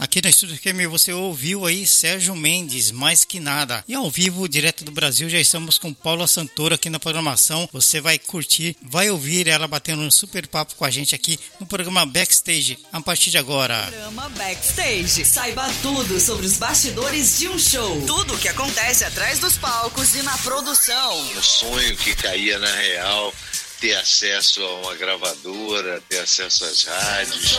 Aqui no Estúdio QM você ouviu aí Sérgio Mendes, mais que nada. E ao vivo, direto do Brasil, já estamos com Paula Santoro aqui na programação. Você vai curtir, vai ouvir ela batendo um super papo com a gente aqui no programa Backstage, a partir de agora. Programa Backstage. Saiba tudo sobre os bastidores de um show. Tudo o que acontece atrás dos palcos e na produção. Um sonho que caía na real ter acesso a uma gravadora, ter acesso às rádios.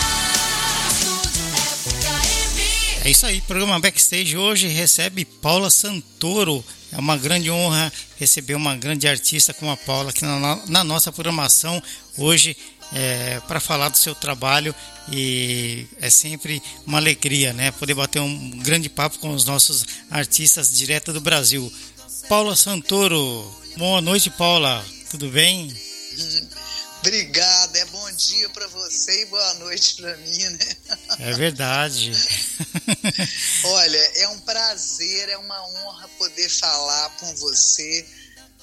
É isso aí, programa Backstage hoje recebe Paula Santoro. É uma grande honra receber uma grande artista como a Paula aqui na, na nossa programação hoje é, para falar do seu trabalho e é sempre uma alegria, né? Poder bater um grande papo com os nossos artistas direto do Brasil. Paula Santoro, boa noite, Paula. Tudo bem? Obrigada, é bom dia para você e boa noite para mim, né? É verdade. Olha, é um prazer, é uma honra poder falar com você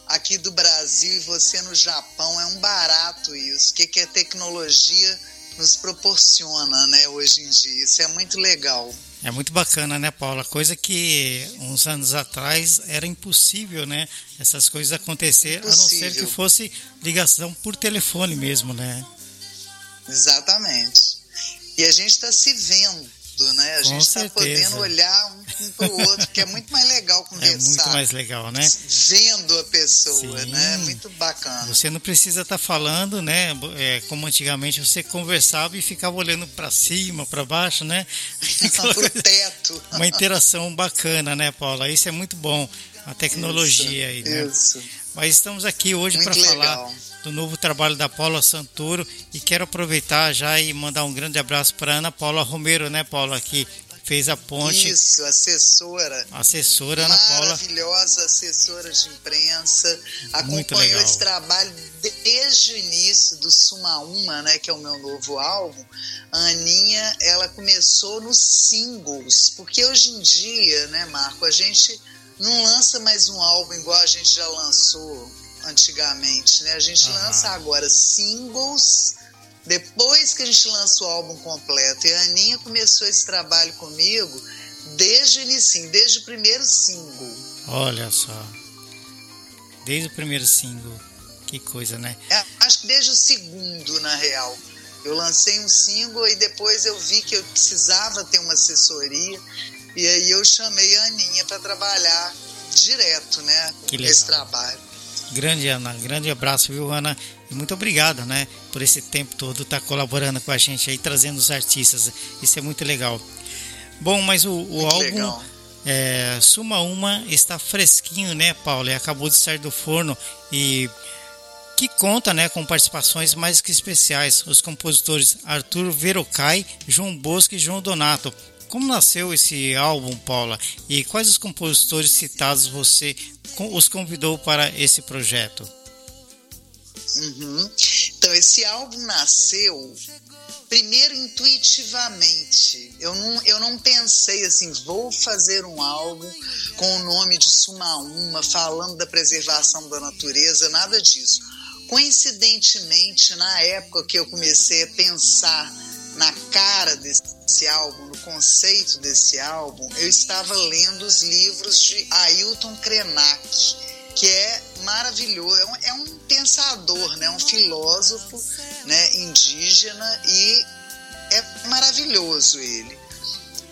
aqui do Brasil e você no Japão. É um barato isso. O que, que a tecnologia nos proporciona, né, hoje em dia. Isso é muito legal. É muito bacana, né, Paula? Coisa que uns anos atrás era impossível, né? Essas coisas acontecer, impossível. a não ser que fosse ligação por telefone mesmo, né? Exatamente. E a gente está se vendo né? A Com gente está podendo olhar um para o outro, que é muito mais legal conversar. É muito mais legal, né? Vendo a pessoa, Sim. né? Muito bacana. Você não precisa estar tá falando, né? É, como antigamente você conversava e ficava olhando para cima, para baixo, né? para o teto. Uma interação bacana, né, Paula? Isso é muito bom. A tecnologia isso, aí, né? Isso. Mas estamos aqui hoje para falar do novo trabalho da Paula Santoro e quero aproveitar já e mandar um grande abraço para Ana Paula Romero, né, Paula, que fez a ponte. Isso, assessora. Assessora Ana Paula. Maravilhosa assessora de imprensa. Acompanhou esse trabalho desde o início do Suma Uma, né, que é o meu novo álbum. A Aninha, ela começou nos singles, porque hoje em dia, né, Marco, a gente não lança mais um álbum igual a gente já lançou antigamente, né? A gente uhum. lança agora singles depois que a gente lança o álbum completo. E a Aninha começou esse trabalho comigo desde o início, desde o primeiro single. Olha só. Desde o primeiro single. Que coisa, né? É, acho que desde o segundo, na real. Eu lancei um single e depois eu vi que eu precisava ter uma assessoria. E aí eu chamei a Aninha para trabalhar direto, né? Que legal. Esse trabalho. Grande Ana, grande abraço, viu, Ana? Muito obrigado, né, por esse tempo todo estar tá colaborando com a gente aí, trazendo os artistas. Isso é muito legal. Bom, mas o, o álbum é, Suma Uma está fresquinho, né, Paulo? E acabou de sair do forno e que conta né, com participações mais que especiais. Os compositores Arthur Verocai, João Bosco e João Donato. Como nasceu esse álbum, Paula? E quais os compositores citados você os convidou para esse projeto? Uhum. Então, esse álbum nasceu primeiro intuitivamente. Eu não, eu não pensei assim, vou fazer um álbum com o nome de Suma Uma, falando da preservação da natureza, nada disso. Coincidentemente, na época que eu comecei a pensar na cara desse álbum, no conceito desse álbum, eu estava lendo os livros de Ailton Krenak, que é maravilhoso, é um, é um pensador, né, um filósofo né, indígena e é maravilhoso ele.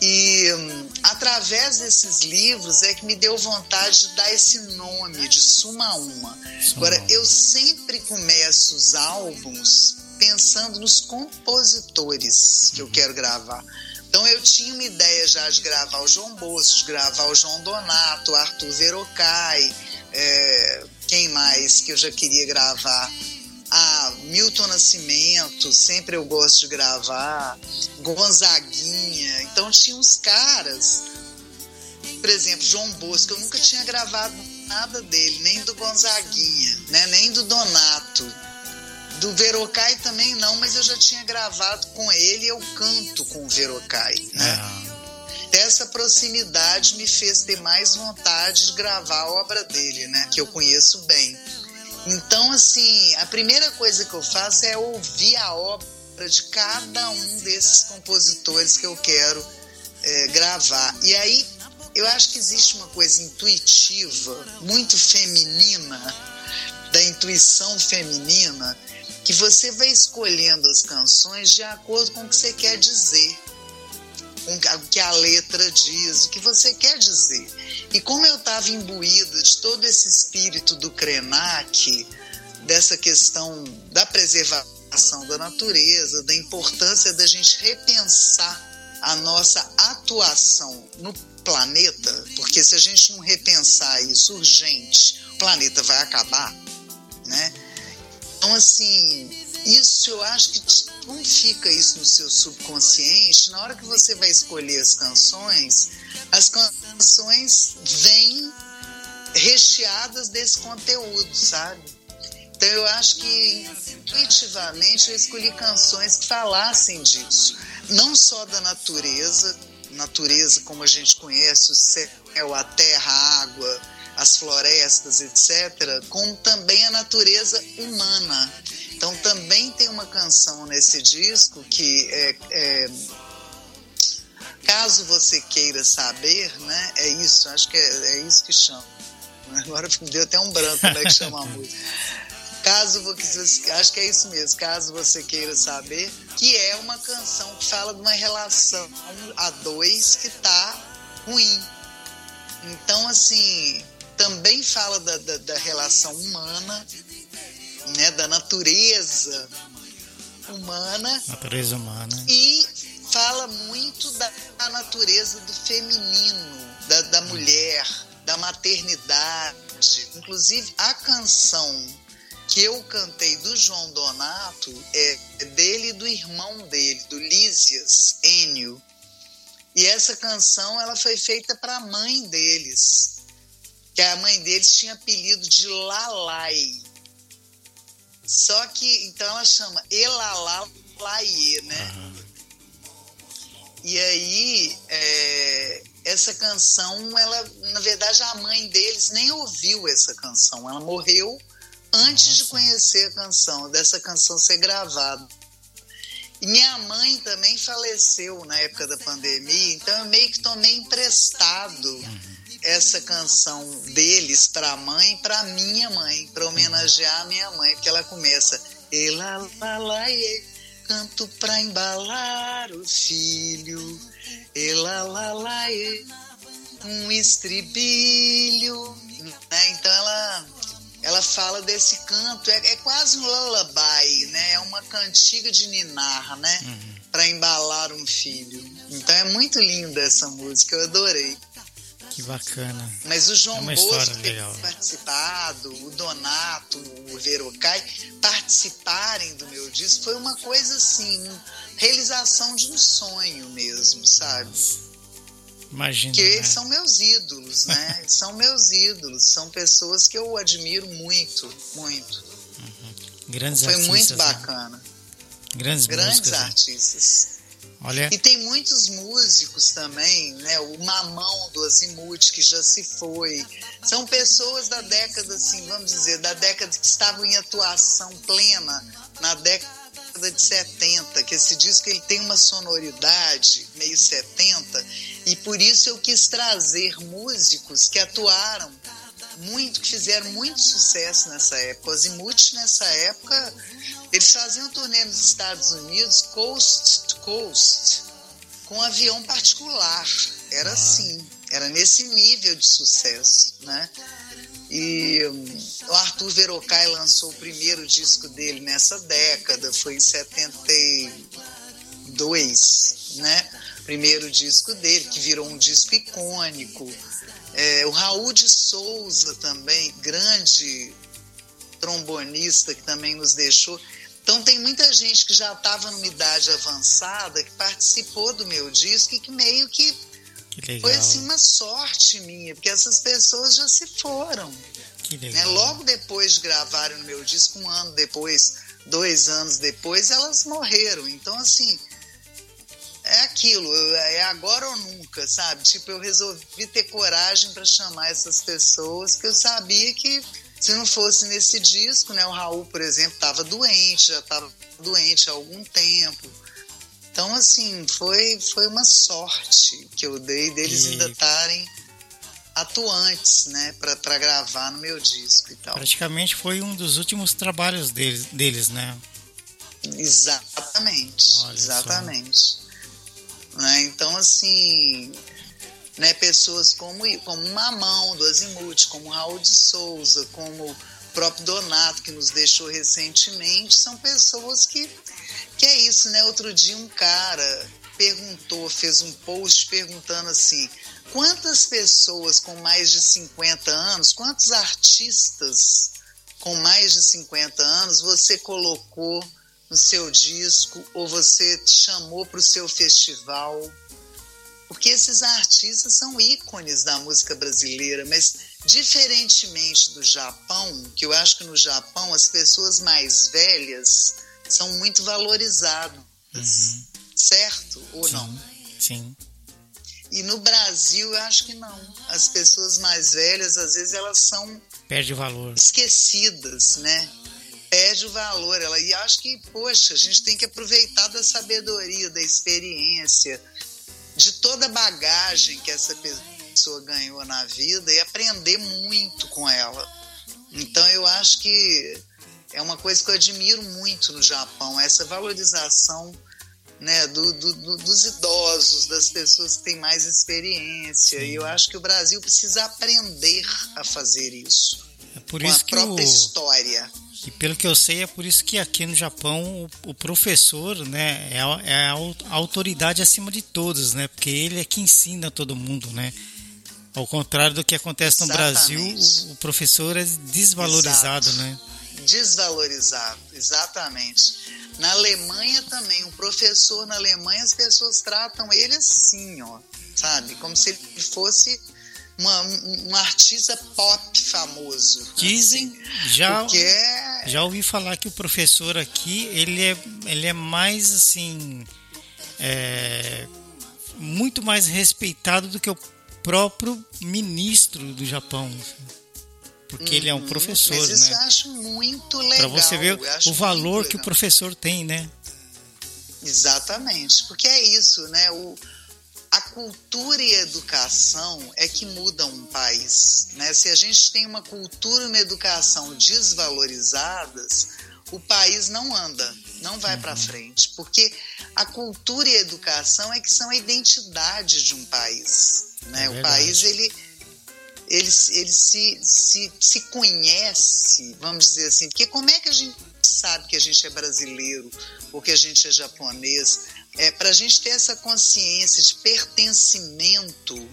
E hum, através desses livros é que me deu vontade de dar esse nome de Suma Uma. Agora, eu sempre começo os álbuns pensando nos compositores que eu quero gravar. Então eu tinha uma ideia já de gravar o João Bosco, de gravar o João Donato, Arthur Verocai, é, quem mais que eu já queria gravar? Ah, Milton Nascimento, sempre eu gosto de gravar, Gonzaguinha. Então tinha uns caras, por exemplo, João Bosco, eu nunca tinha gravado nada dele, nem do Gonzaguinha, né? nem do Donato. Do Verocai também não, mas eu já tinha gravado com ele, eu canto com o Verocai, né? É. Essa proximidade me fez ter mais vontade de gravar a obra dele, né? Que eu conheço bem. Então, assim, a primeira coisa que eu faço é ouvir a obra de cada um desses compositores que eu quero é, gravar. E aí, eu acho que existe uma coisa intuitiva, muito feminina, da intuição feminina, que você vai escolhendo as canções de acordo com o que você quer dizer, com o que a letra diz, o que você quer dizer. E como eu estava imbuída de todo esse espírito do Krenak, dessa questão da preservação da natureza, da importância da gente repensar a nossa atuação no planeta, porque se a gente não repensar isso urgente, o planeta vai acabar, né? Então, assim, isso eu acho que como fica isso no seu subconsciente, na hora que você vai escolher as canções, as canções vêm recheadas desse conteúdo, sabe? Então eu acho que intuitivamente eu escolhi canções que falassem disso, não só da natureza, natureza como a gente conhece, o céu, a terra, a água, as florestas, etc., como também a natureza humana. Então também tem uma canção nesse disco que é, é caso você queira saber, né? É isso, acho que é, é isso que chama. Agora deu até um branco como é que chama a música. Caso você, acho que é isso mesmo, caso você queira saber, que é uma canção que fala de uma relação a dois que tá ruim. Então, assim, também fala da, da, da relação humana, né, da natureza humana. Natureza humana. E fala muito da, da natureza do feminino, da, da mulher, da maternidade. Inclusive, a canção que eu cantei do João Donato é dele e do irmão dele, do Lísias, Enio. E essa canção ela foi feita para a mãe deles que a mãe deles tinha apelido de Lalai. Só que, então ela chama Elalalaie, né? Uhum. E aí, é, essa canção, ela, na verdade, a mãe deles nem ouviu essa canção. Ela morreu antes Nossa. de conhecer a canção, dessa canção ser gravada. E minha mãe também faleceu na época da pandemia, então eu meio que tomei emprestado. Uhum essa canção deles para a mãe, para minha mãe, para homenagear a minha mãe, porque ela começa Ela lalaie, canto para embalar o filho. Ela lalaie, um estribilho, né? Então ela ela fala desse canto, é, é, quase um lullaby, né? É uma cantiga de ninar, né? Uhum. Para embalar um filho. Então é muito linda essa música, eu adorei. Que bacana. Mas o João é Bosco ter participado, o Donato, o Verocai participarem do meu disco foi uma coisa assim, realização de um sonho mesmo, sabe? Imagina. Que né? eles são meus ídolos, né? são meus ídolos, são pessoas que eu admiro muito, muito. Uhum. Grandes Foi artistas, muito né? bacana. Né? Grandes, Grandes músicas, artistas. Né? Olha. E tem muitos músicos também, né? O Mamão do Azimuth, que já se foi. São pessoas da década, assim, vamos dizer, da década que estavam em atuação plena na década de 70, que esse disco ele tem uma sonoridade meio 70, e por isso eu quis trazer músicos que atuaram muito, que fizeram muito sucesso nessa época. O Azimuth, nessa época, eles faziam turnê nos Estados Unidos, coast to coast, com um avião particular. Era ah. assim, era nesse nível de sucesso, né? E um, o Arthur Verocai lançou o primeiro disco dele nessa década, foi em 72, né? Primeiro disco dele, que virou um disco icônico. É, o Raul de Souza também, grande trombonista que também nos deixou. Então tem muita gente que já estava numa idade avançada que participou do meu disco e que meio que, que foi assim uma sorte minha, porque essas pessoas já se foram. Né? Logo depois de gravarem no meu disco, um ano depois, dois anos depois, elas morreram. Então assim é aquilo, é agora ou nunca, sabe? Tipo, eu resolvi ter coragem para chamar essas pessoas que eu sabia que se não fosse nesse disco, né, o Raul, por exemplo, estava doente, já estava doente há algum tempo. Então, assim, foi, foi uma sorte que eu dei deles e... ainda estarem atuantes, né, para gravar no meu disco e tal. Praticamente foi um dos últimos trabalhos deles, deles né? Exatamente, Olha exatamente. Né? Então, assim, né, pessoas como, como Mamão, do Azimuth, como Raul de Souza, como o próprio Donato, que nos deixou recentemente, são pessoas que, que é isso, né? Outro dia um cara perguntou, fez um post perguntando assim, quantas pessoas com mais de 50 anos, quantos artistas com mais de 50 anos você colocou no seu disco ou você chamou para o seu festival? porque esses artistas são ícones da música brasileira, mas diferentemente do Japão, que eu acho que no Japão as pessoas mais velhas são muito valorizadas, uhum. certo ou sim, não? Sim. E no Brasil eu acho que não. As pessoas mais velhas às vezes elas são perde o valor, esquecidas, né? Perde o valor. Ela e acho que poxa, a gente tem que aproveitar da sabedoria, da experiência, de toda a bagagem que essa pessoa ganhou na vida e aprender muito com ela. Então eu acho que é uma coisa que eu admiro muito no Japão, essa valorização né, do, do, do, dos idosos, das pessoas que têm mais experiência. E eu acho que o Brasil precisa aprender a fazer isso. É por isso com a própria o... história. E pelo que eu sei, é por isso que aqui no Japão o, o professor né, é, a, é, a autoridade acima de todos, né? Porque ele é que ensina todo mundo, né? Ao contrário do que acontece no Brasil, o, o, professor é desvalorizado, Exato. né? Desvalorizado, exatamente. Na Alemanha também, o professor na Alemanha, as pessoas tratam ele assim, ó, sabe? Como se ele fosse uma, um artista pop famoso. Dizem, assim, já, é... já ouvi falar que o professor aqui, ele é, ele é mais assim, é, muito mais respeitado do que o próprio ministro do Japão. Porque uhum, ele é um uhum. professor, mas isso né? eu acho muito legal. Para você ver o valor que o professor tem, né? Exatamente, porque é isso, né? O, a cultura e a educação é que mudam um país. Né? Se a gente tem uma cultura e uma educação desvalorizadas, o país não anda, não vai uhum. para frente, porque a cultura e a educação é que são a identidade de um país. Né? É o país ele ele, ele se, se, se conhece, vamos dizer assim, porque como é que a gente sabe que a gente é brasileiro ou que a gente é japonês? É, para a gente ter essa consciência de pertencimento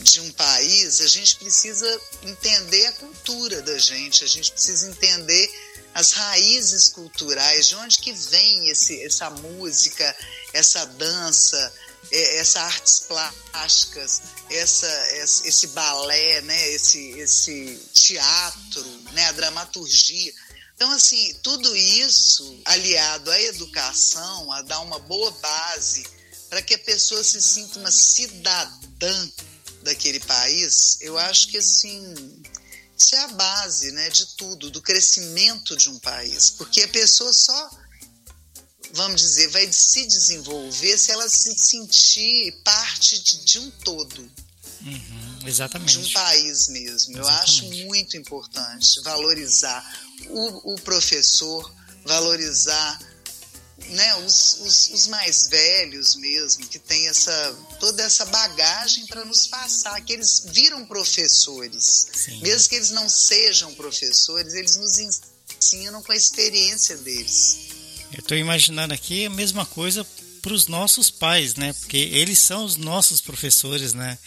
de um país, a gente precisa entender a cultura da gente, a gente precisa entender as raízes culturais, de onde que vem esse, essa música, essa dança, é, essa artes plásticas, essa, esse balé, né, esse, esse teatro, né, a dramaturgia. Então, assim, tudo isso aliado à educação, a dar uma boa base para que a pessoa se sinta uma cidadã daquele país, eu acho que, assim, isso é a base né, de tudo, do crescimento de um país. Porque a pessoa só, vamos dizer, vai se desenvolver se ela se sentir parte de, de um todo. Uhum, exatamente. De um país mesmo. Exatamente. Eu acho muito importante valorizar o, o professor, valorizar né, os, os, os, mais velhos mesmo, que tem essa, toda essa bagagem para nos passar, que eles viram professores. Sim. Mesmo que eles não sejam professores, eles nos ensinam com a experiência deles. Eu estou imaginando aqui a mesma coisa para os nossos pais, né? Porque eles são os nossos professores, né?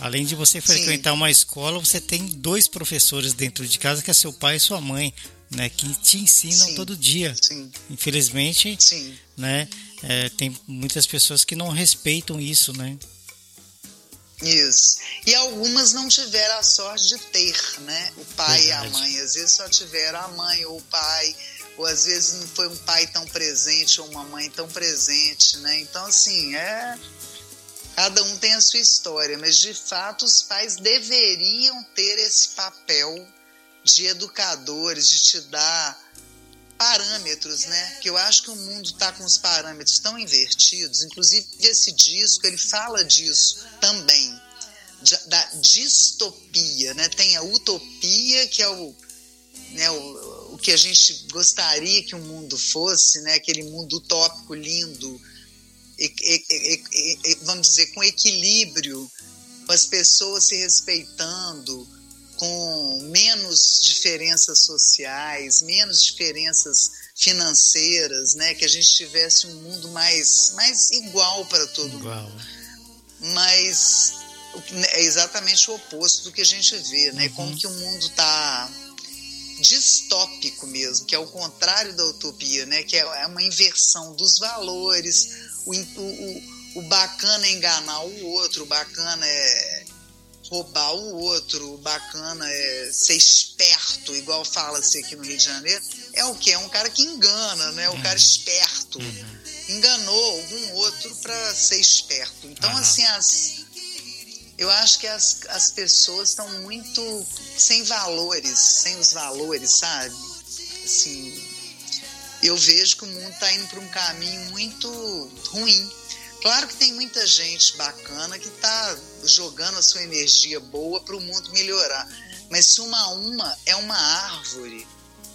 Além de você frequentar Sim. uma escola, você tem dois professores dentro de casa, que é seu pai e sua mãe né, que te ensinam sim, todo dia. Sim. Infelizmente, sim. né, é, tem muitas pessoas que não respeitam isso, né? Isso. E algumas não tiveram a sorte de ter, né, o pai Verdade. e a mãe. Às vezes só tiveram a mãe ou o pai, ou às vezes não foi um pai tão presente ou uma mãe tão presente, né? Então, assim, é cada um tem a sua história, mas de fato os pais deveriam ter esse papel de educadores, de te dar parâmetros, né? Que eu acho que o mundo está com os parâmetros tão invertidos. Inclusive esse disco ele fala disso também da distopia, né? Tem a utopia que é o, né, o, o que a gente gostaria que o mundo fosse, né? Aquele mundo utópico lindo, vamos dizer com equilíbrio, com as pessoas se respeitando, com menos diferenças sociais, menos diferenças financeiras, né? Que a gente tivesse um mundo mais, mais igual para todo igual. mundo. Mas é exatamente o oposto do que a gente vê, né? Uhum. Como que o mundo está distópico mesmo, que é o contrário da utopia, né? Que é, é uma inversão dos valores. O, o, o bacana é enganar o outro, o bacana é roubar o outro, bacana é ser esperto, igual fala-se aqui no Rio de Janeiro, é o que? É um cara que engana, né? O cara uhum. esperto. Uhum. Enganou algum outro para ser esperto. Então, assim, as, eu acho que as, as pessoas estão muito sem valores, sem os valores, sabe? Assim, eu vejo que o mundo está indo para um caminho muito ruim Claro que tem muita gente bacana que está jogando a sua energia boa para o mundo melhorar, mas Suma Uma é uma árvore,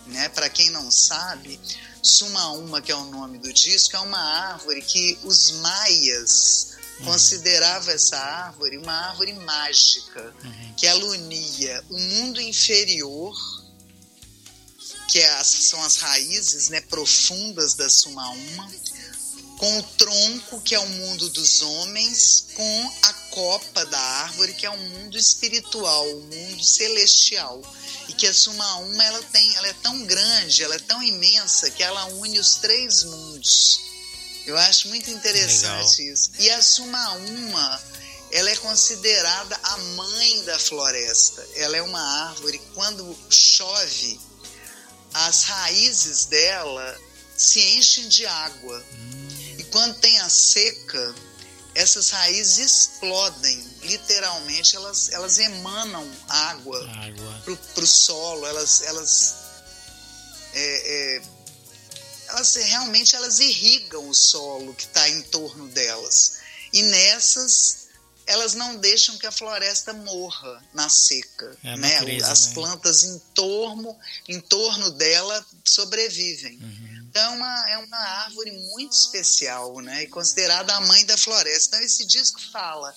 né? Para quem não sabe, Suma Uma, que é o nome do disco, é uma árvore que os maias uhum. consideravam essa árvore uma árvore mágica, uhum. que ela unia o mundo inferior que é as, são as raízes né, profundas da Suma Uma, com o tronco, que é o mundo dos homens, com a copa da árvore, que é o mundo espiritual, o mundo celestial. E que a Suma Uma ela tem, ela é tão grande, ela é tão imensa que ela une os três mundos. Eu acho muito interessante Legal. isso. E a Suma Uma, ela é considerada a mãe da floresta. Ela é uma árvore quando chove, as raízes dela se enchem de água. Hum quando tem a seca, essas raízes explodem, literalmente, elas, elas emanam água, água. para o solo, elas, elas, é, é, elas realmente elas irrigam o solo que está em torno delas. E nessas elas não deixam que a floresta morra na seca. É né? Natureza, As né? plantas em torno, em torno dela sobrevivem. Uhum. Então é uma, é uma árvore muito especial, né? E considerada a mãe da floresta. Então esse disco fala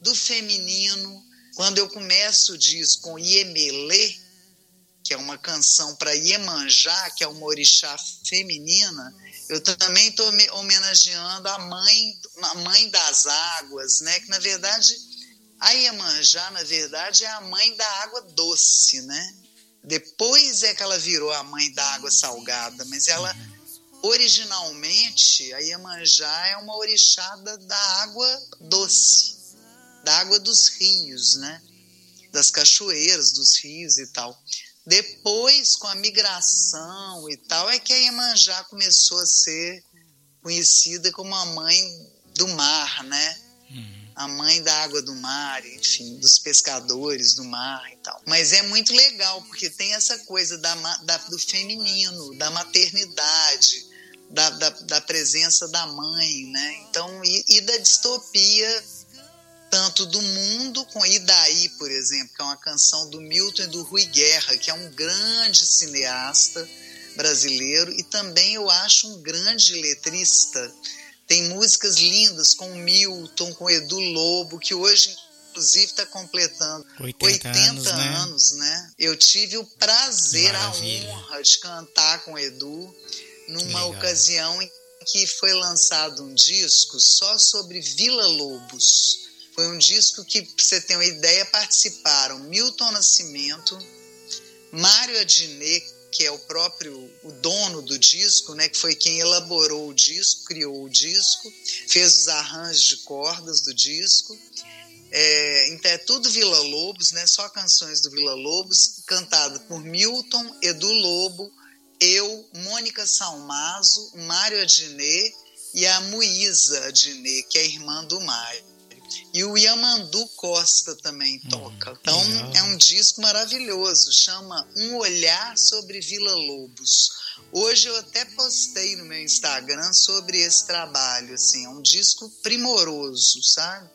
do feminino. Quando eu começo o disco com Iemelê, que é uma canção para Iemanjá, que é uma orixá feminina, eu também estou homenageando a mãe, a mãe das águas, né? Que na verdade a Iemanjá, na verdade, é a mãe da água doce, né? Depois é que ela virou a mãe da água salgada, mas ela originalmente a Iemanjá é uma orixá da água doce, da água dos rios, né? Das cachoeiras, dos rios e tal. Depois, com a migração e tal, é que a Iemanjá começou a ser conhecida como a mãe do mar, né? a mãe da água do mar, enfim, dos pescadores do mar e tal. Mas é muito legal, porque tem essa coisa da, da do feminino, da maternidade, da, da, da, presença da mãe, né? Então, e, e, da distopia, tanto do mundo, com Idaí, por exemplo, que é uma canção do Milton e do Rui Guerra, que é um grande cineasta, brasileiro e também eu acho um grande letrista. Tem músicas lindas com Milton, com Edu Lobo, que hoje inclusive está completando 80, 80 anos, anos né? né? Eu tive o prazer, Maravilha. a honra de cantar com o Edu numa ocasião em que foi lançado um disco só sobre Vila Lobos. Foi um disco que, pra você ter uma ideia, participaram Milton Nascimento, Mário Adnet, que é o próprio o dono do disco, né, que foi quem elaborou o disco, criou o disco, fez os arranjos de cordas do disco, é, então é tudo Vila Lobos, né? Só canções do Vila Lobos, cantada por Milton, Edu Lobo, eu, Mônica Salmazo, Mário Adnet e a Muísa Adnet, que é irmã do Mário. E o Yamandu Costa também hum, toca. Então legal. é um disco maravilhoso, chama Um Olhar sobre Vila Lobos. Hoje eu até postei no meu Instagram sobre esse trabalho, assim, é um disco primoroso, sabe?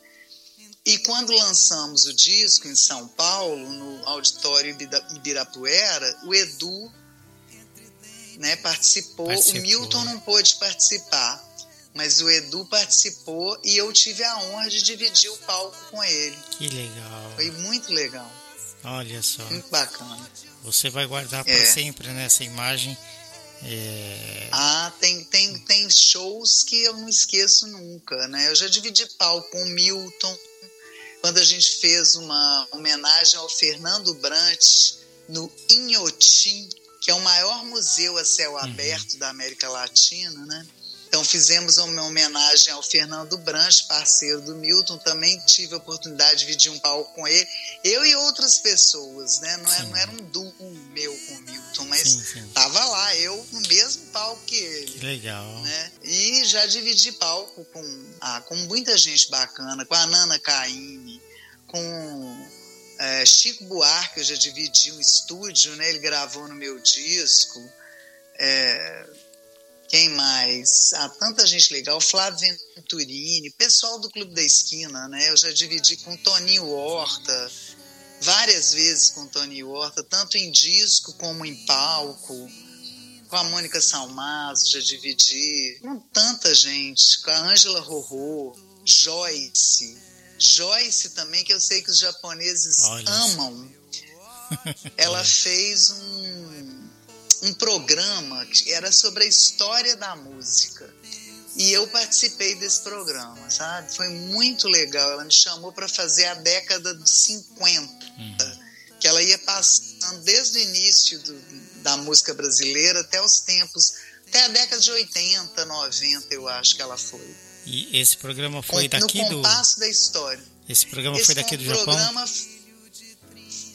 E quando lançamos o disco em São Paulo, no Auditório Ibirapuera, o Edu né, participou. participou. O Milton não pôde participar, mas o Edu participou e eu tive a honra de dividir o palco com ele. Que legal. Foi muito legal. Olha só. Muito bacana. Você vai guardar para é. sempre nessa imagem. É... Ah, tem, tem, tem shows que eu não esqueço nunca, né? Eu já dividi palco com o Milton, quando a gente fez uma homenagem ao Fernando Brant no Inhotim, que é o maior museu a céu uhum. aberto uhum. da América Latina, né? Então fizemos uma homenagem ao Fernando Branche, parceiro do Milton, também tive a oportunidade de dividir um palco com ele, eu e outras pessoas, né? Não, é, não era um duo meu com o Milton, mas sim, sim. tava lá, eu no mesmo palco que ele. Que legal. Né? E já dividi palco com, ah, com muita gente bacana, com a Nana Caime, com é, Chico Buarque, eu já dividi um estúdio, né? Ele gravou no meu disco. É, quem mais? Ah, tanta gente legal. Flávio Venturini, pessoal do Clube da Esquina, né? Eu já dividi com Toninho Horta, várias vezes com Toninho Horta, tanto em disco como em palco. Com a Mônica Salmazo, já dividi. Com tanta gente. Com a Ângela Rorô, Joyce. Joyce também, que eu sei que os japoneses Olha amam. Ela fez um um programa que era sobre a história da música. E eu participei desse programa, sabe? Foi muito legal. Ela me chamou para fazer a década de 50, uhum. que ela ia passando desde o início do, da música brasileira até os tempos, até a década de 80, 90, eu acho que ela foi. E esse programa foi Com, daqui no do. No compasso da história. Esse programa esse foi daqui do Japão? programa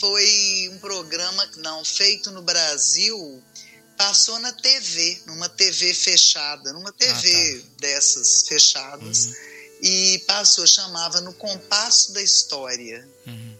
foi um programa não feito no Brasil passou na TV, numa TV fechada, numa TV ah, tá. dessas fechadas. Uhum. E passou, chamava No Compasso da História. Uhum.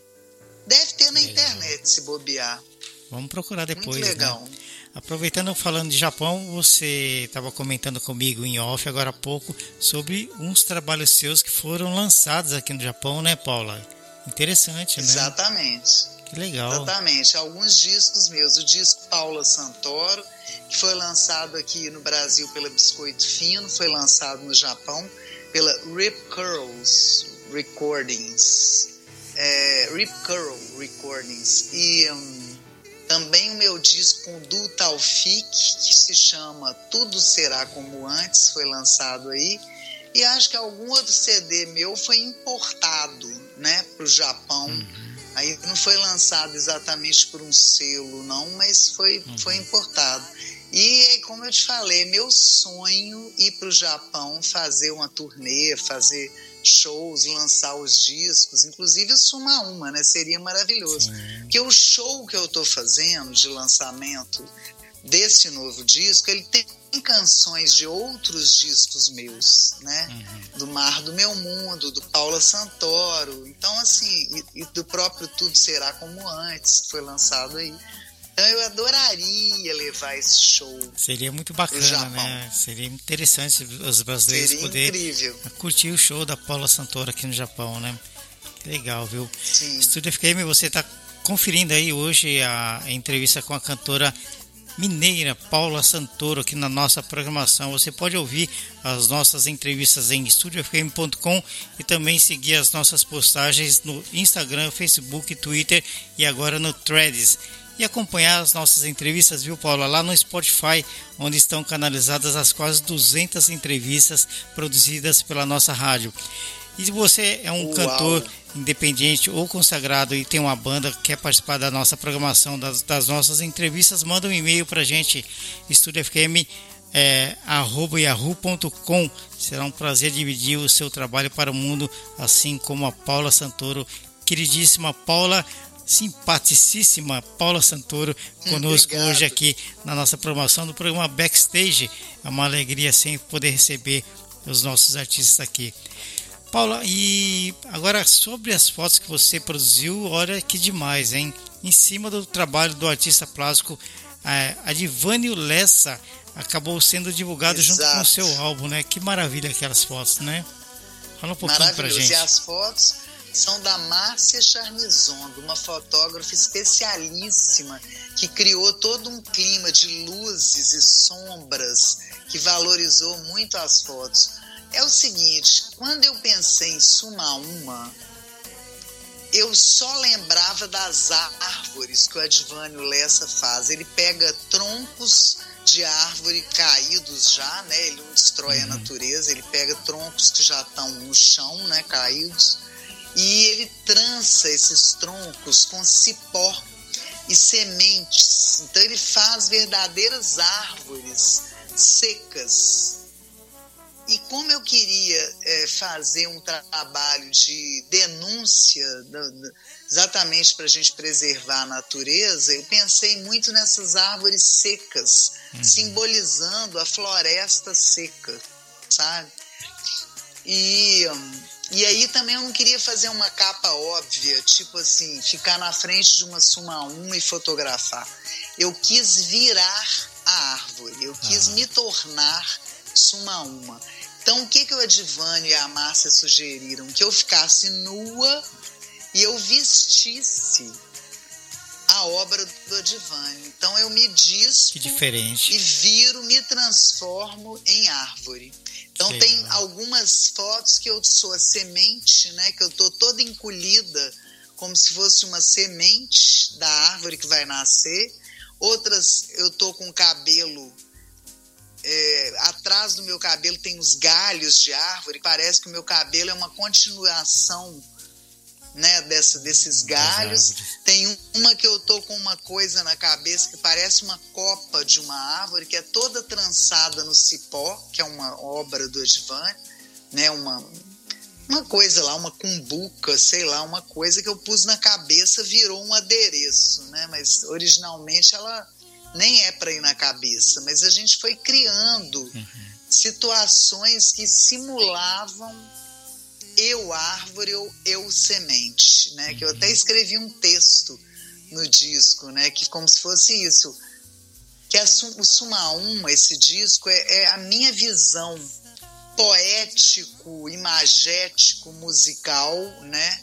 Deve ter na legal. internet, se bobear. Vamos procurar depois. Muito né? legal. Né? Aproveitando falando de Japão, você estava comentando comigo em off agora há pouco sobre uns trabalhos seus que foram lançados aqui no Japão, né, Paula? Interessante, né? Exatamente. Que legal. Exatamente. Alguns discos meus. O disco Paula Santoro, que foi lançado aqui no Brasil pela Biscoito Fino, foi lançado no Japão pela Rip Curls Recordings. É, Rip Curl Recordings. E um, também o meu disco com Du Taufik, que se chama Tudo Será Como Antes, foi lançado aí. E acho que algum outro CD meu foi importado né, para o Japão. Uhum Aí não foi lançado exatamente por um selo, não, mas foi, uhum. foi importado. E como eu te falei, meu sonho ir para o Japão fazer uma turnê, fazer shows, lançar os discos, inclusive o Suma Uma, né? Seria maravilhoso. Sim. Porque o show que eu estou fazendo de lançamento desse novo disco, ele tem canções de outros discos meus, né? Uhum. Do Mar do Meu Mundo, do Paula Santoro, então assim, e, e, do próprio Tudo Será Como Antes, que foi lançado aí. Então eu adoraria levar esse show. Seria muito bacana, né? Seria interessante os brasileiros Seria poderem curtir o show da Paula Santoro aqui no Japão, né? Que legal, viu? Sim. Estúdio FKM, você está conferindo aí hoje a entrevista com a cantora mineira Paula Santoro aqui na nossa programação. Você pode ouvir as nossas entrevistas em estudiofm.com e também seguir as nossas postagens no Instagram, Facebook, Twitter e agora no Threads e acompanhar as nossas entrevistas, viu, Paula, lá no Spotify, onde estão canalizadas as quase 200 entrevistas produzidas pela nossa rádio. E se você é um Uau. cantor independente ou consagrado e tem uma banda, quer participar da nossa programação, das, das nossas entrevistas, manda um e-mail para a gente, estudiofm é, yahoo.com. Será um prazer dividir o seu trabalho para o mundo, assim como a Paula Santoro. Queridíssima Paula, simpaticíssima Paula Santoro conosco Obrigado. hoje aqui na nossa promoção do programa Backstage. É uma alegria sempre poder receber os nossos artistas aqui. Paula, e agora sobre as fotos que você produziu, olha que demais, hein? Em cima do trabalho do artista plástico é, Adivânio Lessa acabou sendo divulgado Exato. junto com o seu álbum, né? Que maravilha aquelas fotos, né? Fala um pouquinho pra gente. E as fotos são da Márcia Charmizondo, uma fotógrafa especialíssima que criou todo um clima de luzes e sombras que valorizou muito as fotos. É o seguinte, quando eu pensei em Suma Uma, eu só lembrava das árvores que o Advânio Lessa faz. Ele pega troncos de árvore caídos já, né? Ele não destrói a uhum. natureza, ele pega troncos que já estão no chão, né? Caídos e ele trança esses troncos com cipó e sementes. Então ele faz verdadeiras árvores secas. E como eu queria é, fazer um trabalho de denúncia, exatamente para a gente preservar a natureza, eu pensei muito nessas árvores secas, uhum. simbolizando a floresta seca, sabe? E. E aí também eu não queria fazer uma capa óbvia, tipo assim, ficar na frente de uma Suma 1 e fotografar. Eu quis virar a árvore, eu quis ah. me tornar Suma 1. Então o que, que o Adivânio e a Márcia sugeriram? Que eu ficasse nua e eu vestisse a obra do Adivânio. Então eu me dispo e viro, me transformo em árvore. Então Sim, tem né? algumas fotos que eu sou a semente, né? Que eu tô toda encolhida, como se fosse uma semente da árvore que vai nascer. Outras eu tô com o cabelo é, atrás do meu cabelo tem os galhos de árvore. Parece que o meu cabelo é uma continuação né, dessa, desses galhos. Tem uma que eu tô com uma coisa na cabeça que parece uma copa de uma árvore que é toda trançada no cipó, que é uma obra do Edvane, né, uma uma coisa lá, uma cumbuca, sei lá, uma coisa que eu pus na cabeça virou um adereço, né? Mas originalmente ela nem é para ir na cabeça, mas a gente foi criando uhum. situações que simulavam eu árvore ou eu semente, né? Que eu até uhum. escrevi um texto no disco, né? Que como se fosse isso. Que a, o Suma 1, esse disco, é, é a minha visão poético, imagético, musical, né?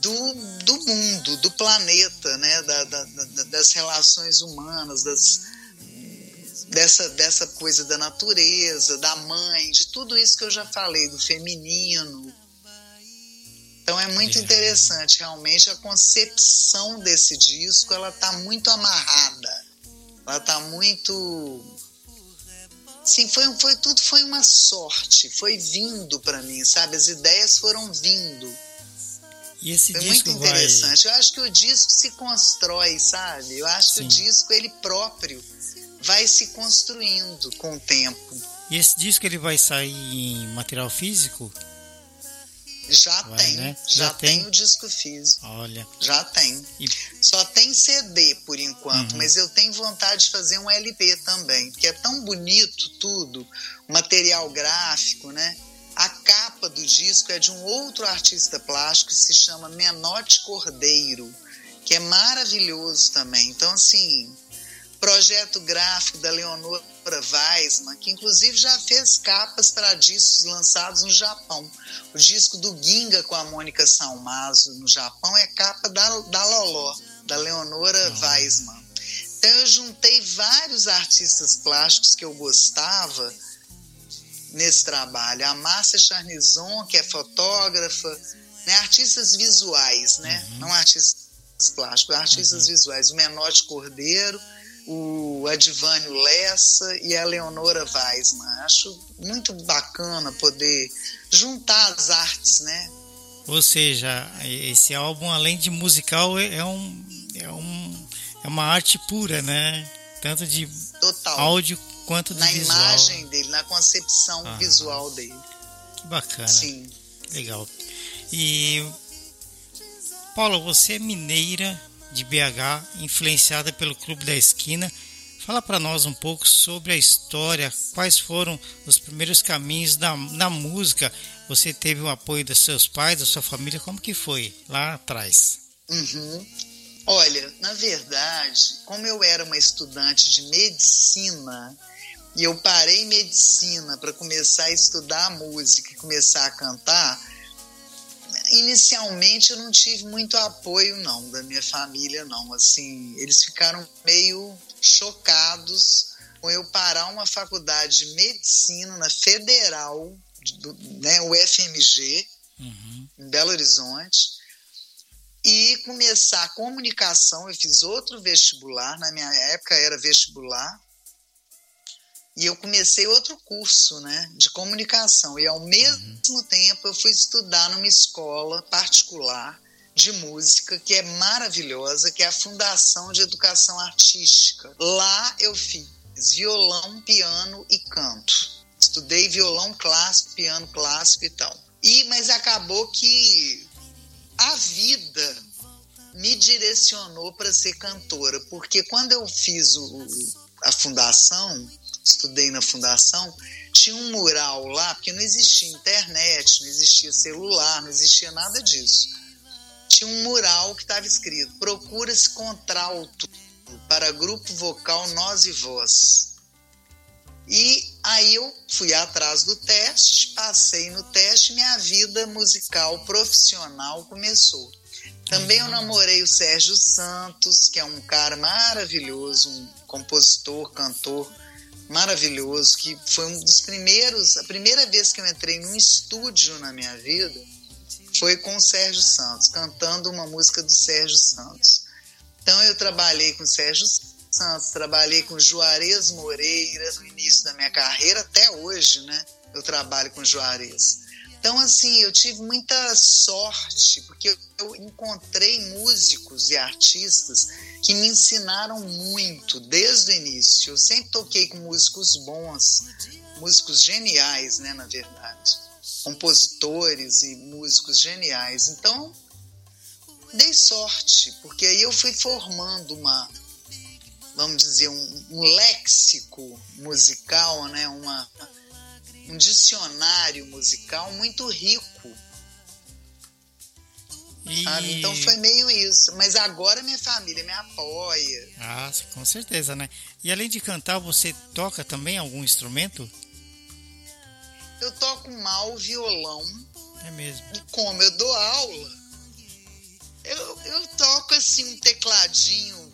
Do, do mundo, do planeta, né? Da, da, da, das relações humanas, das, dessa, dessa coisa da natureza, da mãe, de tudo isso que eu já falei, do feminino. Então é muito interessante, realmente, a concepção desse disco, ela tá muito amarrada. Ela tá muito Sim, foi, foi tudo foi uma sorte, foi vindo para mim, sabe? As ideias foram vindo. E esse foi disco muito interessante. Vai... Eu acho que o disco se constrói, sabe? Eu acho Sim. que o disco ele próprio vai se construindo com o tempo. E esse disco ele vai sair em material físico? Já vai, tem, né? já, já tem. tem. o disco físico. Olha. Já tem. E... Só tem CD por enquanto, uhum. mas eu tenho vontade de fazer um LP também, porque é tão bonito tudo, material gráfico, né? A capa do disco é de um outro artista plástico que se chama Menote Cordeiro, que é maravilhoso também. Então, assim, projeto gráfico da Leonora Weisman, que inclusive já fez capas para discos lançados no Japão. O disco do Ginga com a Mônica Salmazo no Japão é capa da, da Loló, da Leonora uhum. Weisman. Então eu juntei vários artistas plásticos que eu gostava nesse trabalho. A Márcia Charnison, que é fotógrafa, né? artistas visuais, né? Uhum. Não artistas plásticos, artistas uhum. visuais. O Menote Cordeiro, o Advânio Lessa e a Leonora Weisman. Acho muito bacana poder juntar as artes, né? Ou seja, esse álbum, além de musical, é, é um, é, um, é uma arte pura, né? Tanto de Total. áudio quanto na visual. Na imagem dele, na concepção ah, visual dele. Que bacana. Sim. Legal. E Paula, você é mineira de BH, influenciada pelo Clube da Esquina. Fala para nós um pouco sobre a história, quais foram os primeiros caminhos da, da música. Você teve o apoio dos seus pais, da sua família, como que foi lá atrás? Uhum. Olha, na verdade, como eu era uma estudante de medicina e eu parei medicina para começar a estudar música e começar a cantar, inicialmente eu não tive muito apoio não da minha família não. Assim eles ficaram meio chocados com eu parar uma faculdade de medicina na federal do, né o FMG uhum. em Belo Horizonte e começar a comunicação. Eu fiz outro vestibular na minha época era vestibular e eu comecei outro curso, né, de comunicação. E ao mesmo uhum. tempo eu fui estudar numa escola particular de música que é maravilhosa, que é a Fundação de Educação Artística. Lá eu fiz violão, piano e canto. Estudei violão clássico, piano clássico e tal. E mas acabou que a vida me direcionou para ser cantora, porque quando eu fiz o, a fundação, estudei na fundação, tinha um mural lá, porque não existia internet, não existia celular, não existia nada disso. Tinha um mural que estava escrito: procura-se contralto para grupo vocal Nós e Voz. E aí eu fui atrás do teste, passei no teste, minha vida musical profissional começou. Também eu namorei o Sérgio Santos, que é um cara maravilhoso, um compositor, cantor maravilhoso, que foi um dos primeiros, a primeira vez que eu entrei num estúdio na minha vida foi com o Sérgio Santos, cantando uma música do Sérgio Santos. Então eu trabalhei com o Sérgio Santos, trabalhei com Juarez Moreira no início da minha carreira, até hoje, né? Eu trabalho com Juarez. Então, assim, eu tive muita sorte, porque eu encontrei músicos e artistas que me ensinaram muito desde o início. Eu sempre toquei com músicos bons, músicos geniais, né, na verdade. Compositores e músicos geniais. Então, dei sorte, porque aí eu fui formando uma, vamos dizer, um, um léxico musical, né, uma um dicionário musical muito rico. E... Então foi meio isso. Mas agora minha família me apoia. Ah, com certeza, né? E além de cantar, você toca também algum instrumento? Eu toco mal violão. É mesmo. E como eu dou aula, eu, eu toco assim um tecladinho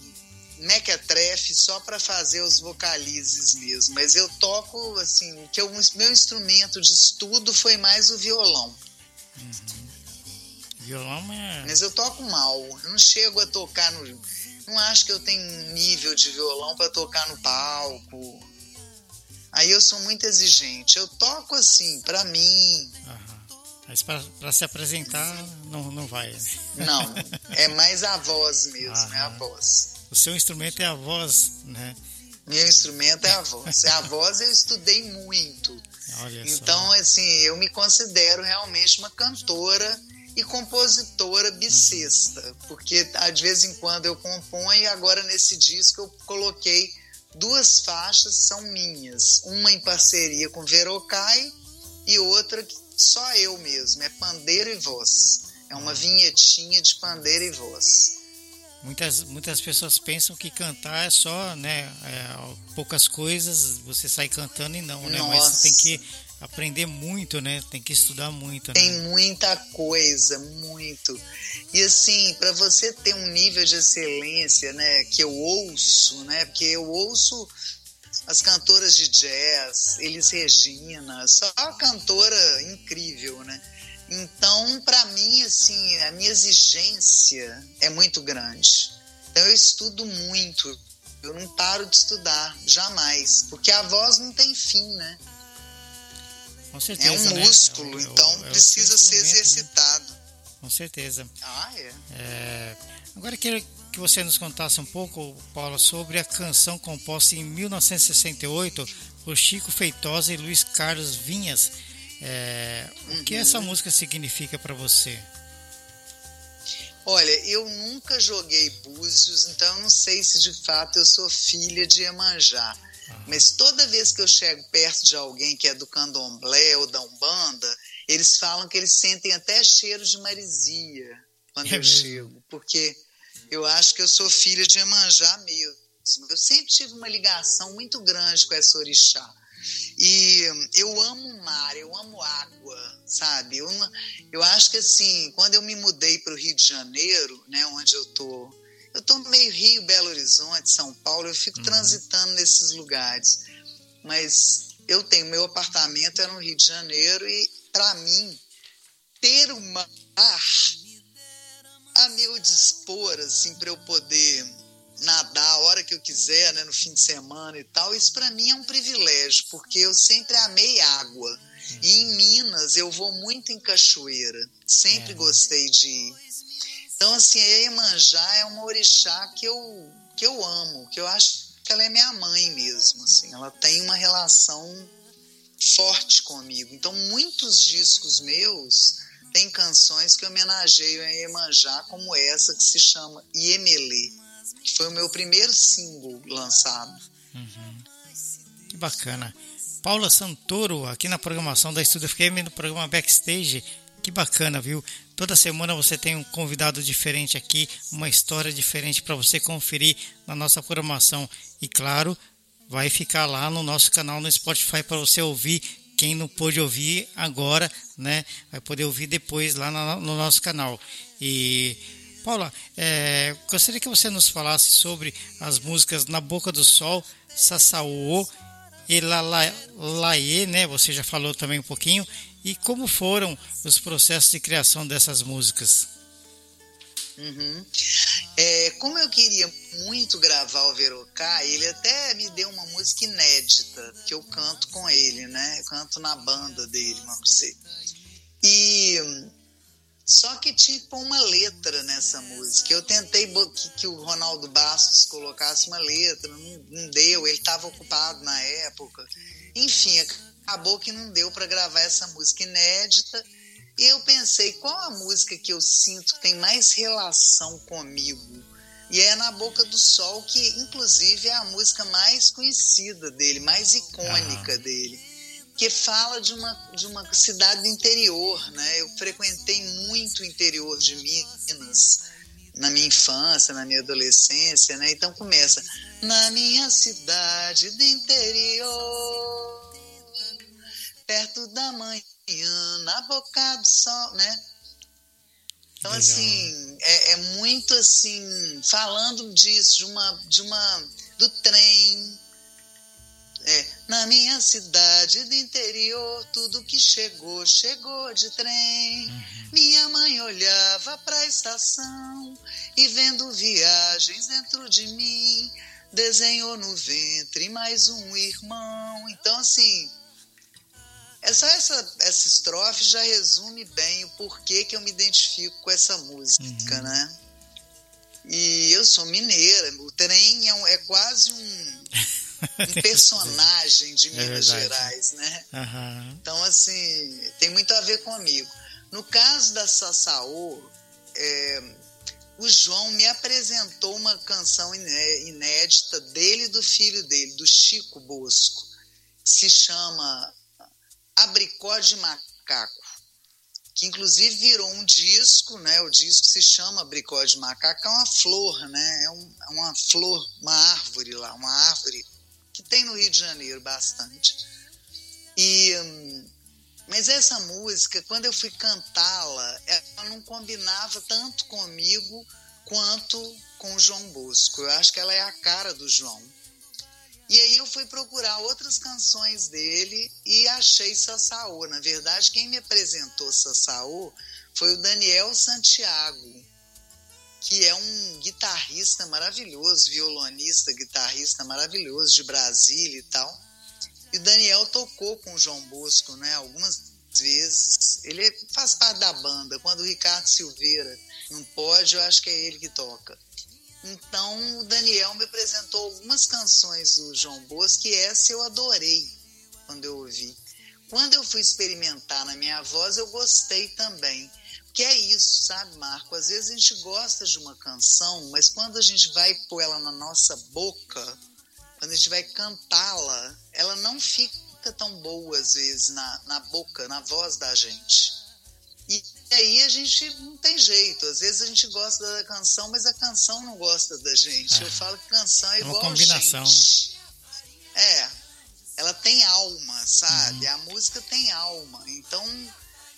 mequetrefe só para fazer os vocalizes mesmo. Mas eu toco, assim, que o meu instrumento de estudo foi mais o violão. Uhum. Violão é. Mas eu toco mal. Eu não chego a tocar no. Não acho que eu tenho nível de violão para tocar no palco. Aí eu sou muito exigente. Eu toco assim, para mim. Mas para se apresentar, não, não vai. Né? Não, é mais a voz mesmo, é a voz. O seu instrumento é a voz, né? Meu instrumento é a voz. A voz eu estudei muito. Olha então, só. assim, eu me considero realmente uma cantora e compositora bissexta, uhum. porque de vez em quando eu componho e agora nesse disco eu coloquei duas faixas são minhas, uma em parceria com Verocai e outra que só eu mesmo, é pandeiro e voz. É uma uhum. vinhetinha de pandeiro e voz. Muitas, muitas pessoas pensam que cantar é só, né, é, poucas coisas, você sai cantando e não, né? Nossa. Mas você tem que aprender muito, né? Tem que estudar muito. Né? Tem muita coisa, muito. E assim, para você ter um nível de excelência, né, que eu ouço, né? Porque eu ouço as cantoras de jazz, Elis Regina, só cantora incrível, né? Então, para mim, assim, a minha exigência é muito grande. Então, eu estudo muito. Eu não paro de estudar, jamais. Porque a voz não tem fim, né? Com certeza. É um né? músculo, é o, então é precisa ser né? exercitado. Né? Com certeza. Ah, é. é. Agora, quero que você nos contasse um pouco, Paula, sobre a canção composta em 1968 por Chico Feitosa e Luiz Carlos Vinhas é, uhum. O que essa uhum. música significa para você? Olha, eu nunca joguei búzios, então eu não sei se de fato eu sou filha de Emanjá. Uhum. Mas toda vez que eu chego perto de alguém que é do candomblé ou da Umbanda, eles falam que eles sentem até cheiro de marisia quando é eu mesmo? chego. Porque eu acho que eu sou filha de Emanjá mesmo. Eu sempre tive uma ligação muito grande com essa orixá. E eu amo o mar, eu amo água, sabe? Eu, eu acho que assim, quando eu me mudei para o Rio de Janeiro, né, onde eu tô, eu tô meio Rio, Belo Horizonte, São Paulo, eu fico uhum. transitando nesses lugares. Mas eu tenho meu apartamento é no Rio de Janeiro e para mim ter o mar a meu dispor assim para eu poder nadar a hora que eu quiser, né, no fim de semana e tal, isso para mim é um privilégio, porque eu sempre amei água. E em Minas eu vou muito em cachoeira, sempre é. gostei de ir. Então, assim, a Iemanjá é uma orixá que eu, que eu amo, que eu acho que ela é minha mãe mesmo, assim. Ela tem uma relação forte comigo. Então, muitos discos meus têm canções que homenageiam a Iemanjá, como essa que se chama Iemelê foi o meu primeiro single lançado. Uhum. Que bacana. Paula Santoro, aqui na programação da Estúdio FM, no programa Backstage. Que bacana, viu? Toda semana você tem um convidado diferente aqui, uma história diferente para você conferir na nossa programação. E claro, vai ficar lá no nosso canal no Spotify para você ouvir. Quem não pôde ouvir agora, né, vai poder ouvir depois lá no, no nosso canal. E Paula, é, gostaria que você nos falasse sobre as músicas Na Boca do Sol, Sassaô e Lalaie, né? Você já falou também um pouquinho. E como foram os processos de criação dessas músicas? Uhum. É, como eu queria muito gravar o Verocá, ele até me deu uma música inédita, que eu canto com ele, né? Eu canto na banda dele, dizer. E só que tinha que pôr uma letra nessa música. Eu tentei que, que o Ronaldo Bastos colocasse uma letra, não, não deu, ele estava ocupado na época. Enfim, acabou que não deu para gravar essa música inédita. E eu pensei, qual a música que eu sinto que tem mais relação comigo? E é Na Boca do Sol, que inclusive é a música mais conhecida dele, mais icônica dele que fala de uma, de uma cidade do interior, né? Eu frequentei muito o interior de Minas na minha infância, na minha adolescência, né? Então começa na minha cidade do interior, perto da manhã, na boca do sol, né? Então Legal. assim é, é muito assim falando disso, de uma, de uma do trem, é, na minha cidade do interior, tudo que chegou, chegou de trem. Uhum. Minha mãe olhava para a estação e vendo viagens dentro de mim, desenhou no ventre mais um irmão. Então, assim, essa, essa, essa estrofe já resume bem o porquê que eu me identifico com essa música, uhum. né? E eu sou mineira, o trem é, um, é quase um um personagem de é Minas é Gerais, né? Uhum. Então, assim, tem muito a ver comigo. No caso da Sassaô, é, o João me apresentou uma canção inédita dele e do filho dele, do Chico Bosco, que se chama Abricó de Macaco, que inclusive virou um disco, né? O disco se chama Bricó de Macaco, é uma flor, né? É, um, é uma flor, uma árvore lá, uma árvore que tem no Rio de Janeiro bastante. E hum, mas essa música, quando eu fui cantá-la, ela não combinava tanto comigo quanto com o João Bosco. Eu acho que ela é a cara do João. E aí eu fui procurar outras canções dele e achei Sassaô. Na verdade, quem me apresentou Sassaô foi o Daniel Santiago, que é um guitarrista maravilhoso, violonista, guitarrista maravilhoso de Brasília e tal. E Daniel tocou com o João Bosco, né? Algumas vezes. Ele faz parte da banda. Quando o Ricardo Silveira não pode, eu acho que é ele que toca. Então o Daniel me apresentou algumas canções do João Bosco e essa eu adorei quando eu ouvi. Quando eu fui experimentar na minha voz, eu gostei também. Que é isso, sabe, Marco? Às vezes a gente gosta de uma canção, mas quando a gente vai pôr ela na nossa boca, quando a gente vai cantá-la, ela não fica tão boa às vezes na, na boca, na voz da gente. E aí a gente não tem jeito. Às vezes a gente gosta da canção, mas a canção não gosta da gente. É. Eu falo que canção é, é igual uma combinação. gente. É. Ela tem alma, sabe? Uhum. A música tem alma. Então,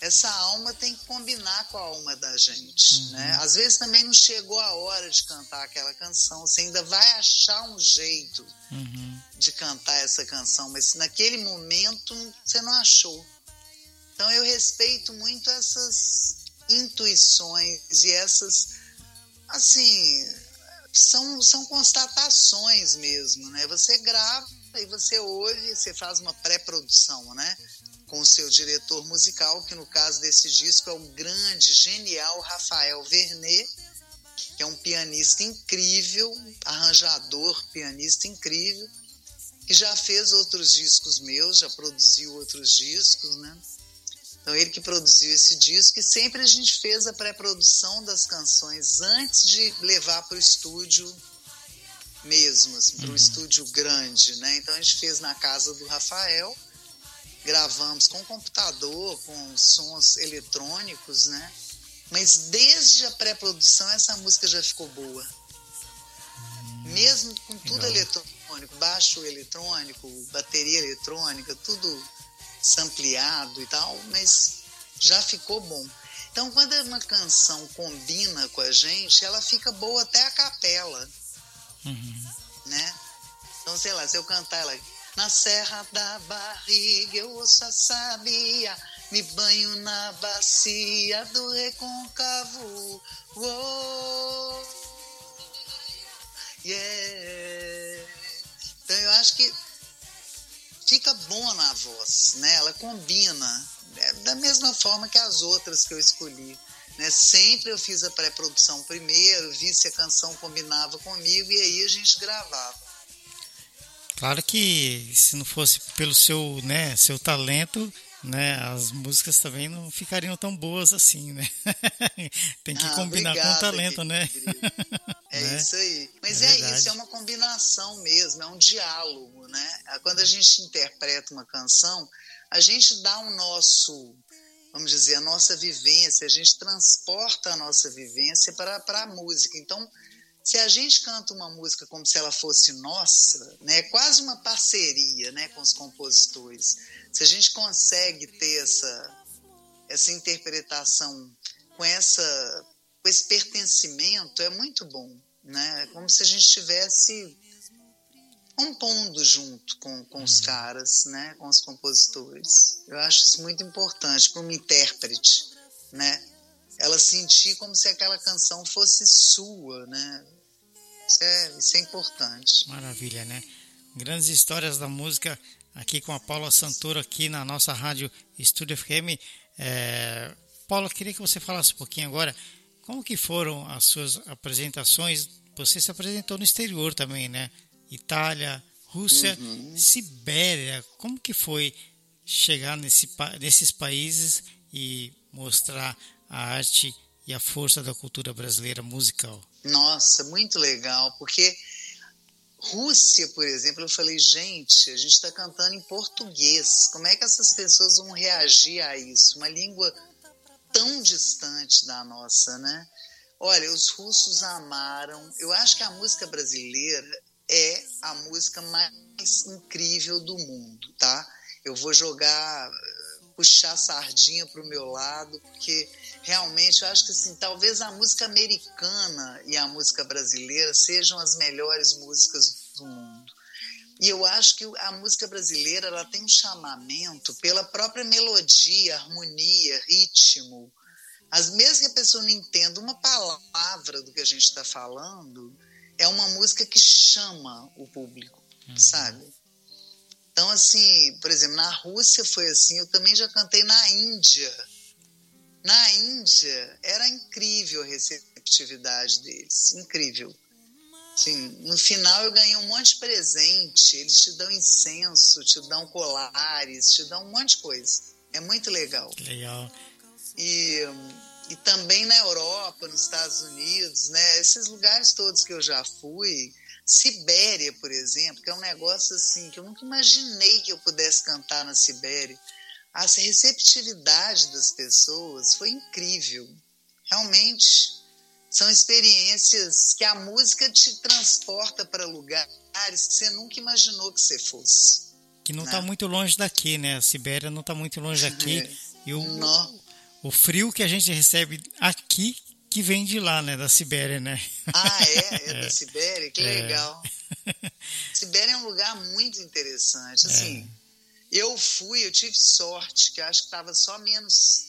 essa alma tem que combinar com a alma da gente, uhum. né? Às vezes também não chegou a hora de cantar aquela canção. Você ainda vai achar um jeito uhum. de cantar essa canção, mas naquele momento você não achou. Então eu respeito muito essas intuições e essas, assim, são, são constatações mesmo, né? Você grava e você ouve, você faz uma pré-produção, né? Com o seu diretor musical, que no caso desse disco é o grande, genial Rafael Vernet, que é um pianista incrível, arranjador, pianista incrível, que já fez outros discos meus, já produziu outros discos, né? Então, ele que produziu esse disco e sempre a gente fez a pré-produção das canções antes de levar para o estúdio mesmo, assim, para o uhum. estúdio grande, né? Então, a gente fez na casa do Rafael, gravamos com computador, com sons eletrônicos, né? Mas desde a pré-produção essa música já ficou boa. Mesmo com tudo Legal. eletrônico, baixo eletrônico, bateria eletrônica, tudo sampleado e tal, mas já ficou bom. Então, quando uma canção combina com a gente, ela fica boa até a capela, uhum. né? Então, sei lá, se eu cantar ela na serra da barriga, eu só sabia, me banho na bacia do recôncavo. Oh, yeah. Então, eu acho que fica bom na voz, né? Ela combina é, da mesma forma que as outras que eu escolhi. Né? Sempre eu fiz a pré-produção primeiro, vi se a canção combinava comigo e aí a gente gravava. Claro que se não fosse pelo seu, né, seu talento, né, as músicas também não ficariam tão boas assim, né? Tem que ah, combinar obrigada, com o talento, né? É né? isso aí. Mas é, é isso, é uma combinação mesmo, é um diálogo, né? Quando a gente interpreta uma canção, a gente dá o nosso, vamos dizer, a nossa vivência, a gente transporta a nossa vivência para, para a música. Então, se a gente canta uma música como se ela fosse nossa, né, é quase uma parceria né, com os compositores. Se a gente consegue ter essa, essa interpretação com, essa, com esse pertencimento, é muito bom. Né? É como se a gente estivesse compondo junto com, com os uhum. caras, né, com os compositores. Eu acho isso muito importante para uma intérprete, né? Ela sentir como se aquela canção fosse sua, né? Isso é, isso é importante. Maravilha, né? Grandes histórias da música aqui com a Paula Santoro aqui na nossa rádio Estúdio FM. É... Paula, queria que você falasse um pouquinho agora como que foram as suas apresentações. Você se apresentou no exterior também, né? Itália, Rússia, uhum. Sibéria. Como que foi chegar nesse, nesses países e mostrar a arte e a força da cultura brasileira musical? Nossa, muito legal, porque Rússia, por exemplo, eu falei, gente, a gente está cantando em português. Como é que essas pessoas vão reagir a isso? Uma língua tão distante da nossa, né? Olha, os russos amaram. Eu acho que a música brasileira é a música mais incrível do mundo, tá? Eu vou jogar, puxar sardinha para o meu lado, porque realmente eu acho que assim, talvez a música americana e a música brasileira sejam as melhores músicas do mundo. E eu acho que a música brasileira ela tem um chamamento pela própria melodia, harmonia, ritmo. Às vezes que a pessoa não entenda uma palavra do que a gente está falando, é uma música que chama o público, uhum. sabe? Então, assim, por exemplo, na Rússia foi assim, eu também já cantei na Índia. Na Índia, era incrível a receptividade deles, incrível. Sim, no final eu ganhei um monte de presente. Eles te dão incenso, te dão colares, te dão um monte de coisa. É muito legal. Legal. E, e também na Europa, nos Estados Unidos, né? Esses lugares todos que eu já fui. Sibéria, por exemplo, que é um negócio assim que eu nunca imaginei que eu pudesse cantar na Sibéria. A receptividade das pessoas foi incrível. Realmente são experiências que a música te transporta para lugares que você nunca imaginou que você fosse. Que não está né? muito longe daqui, né? A Sibéria não está muito longe daqui. É. E o, o frio que a gente recebe aqui que vem de lá, né? Da Sibéria, né? Ah, é? É, é. da Sibéria? Que é. legal. Sibéria é um lugar muito interessante. Assim, é. eu fui, eu tive sorte, que acho que estava só menos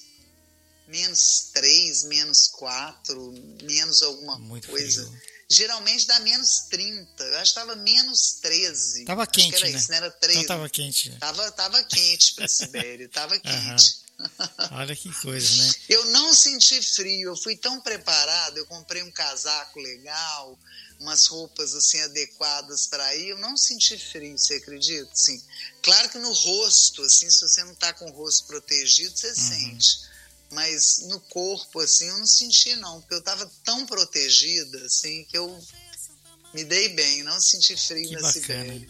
menos 3, menos 4, menos alguma Muito coisa. Frio. Geralmente dá menos 30. Eu acho que estava menos 13. Tava quente, era né? Isso, não era 13. Então tava quente. Tava, tava quente para Sibéria, tava quente. Olha que coisa, né? Eu não senti frio, eu fui tão preparado, eu comprei um casaco legal, umas roupas assim adequadas para ir, eu não senti frio, você acredita? Sim. Claro que no rosto, assim, se você não tá com o rosto protegido, você uhum. sente mas no corpo, assim, eu não senti não, porque eu estava tão protegida, assim, que eu me dei bem, não senti frio que na bacana. Sibéria.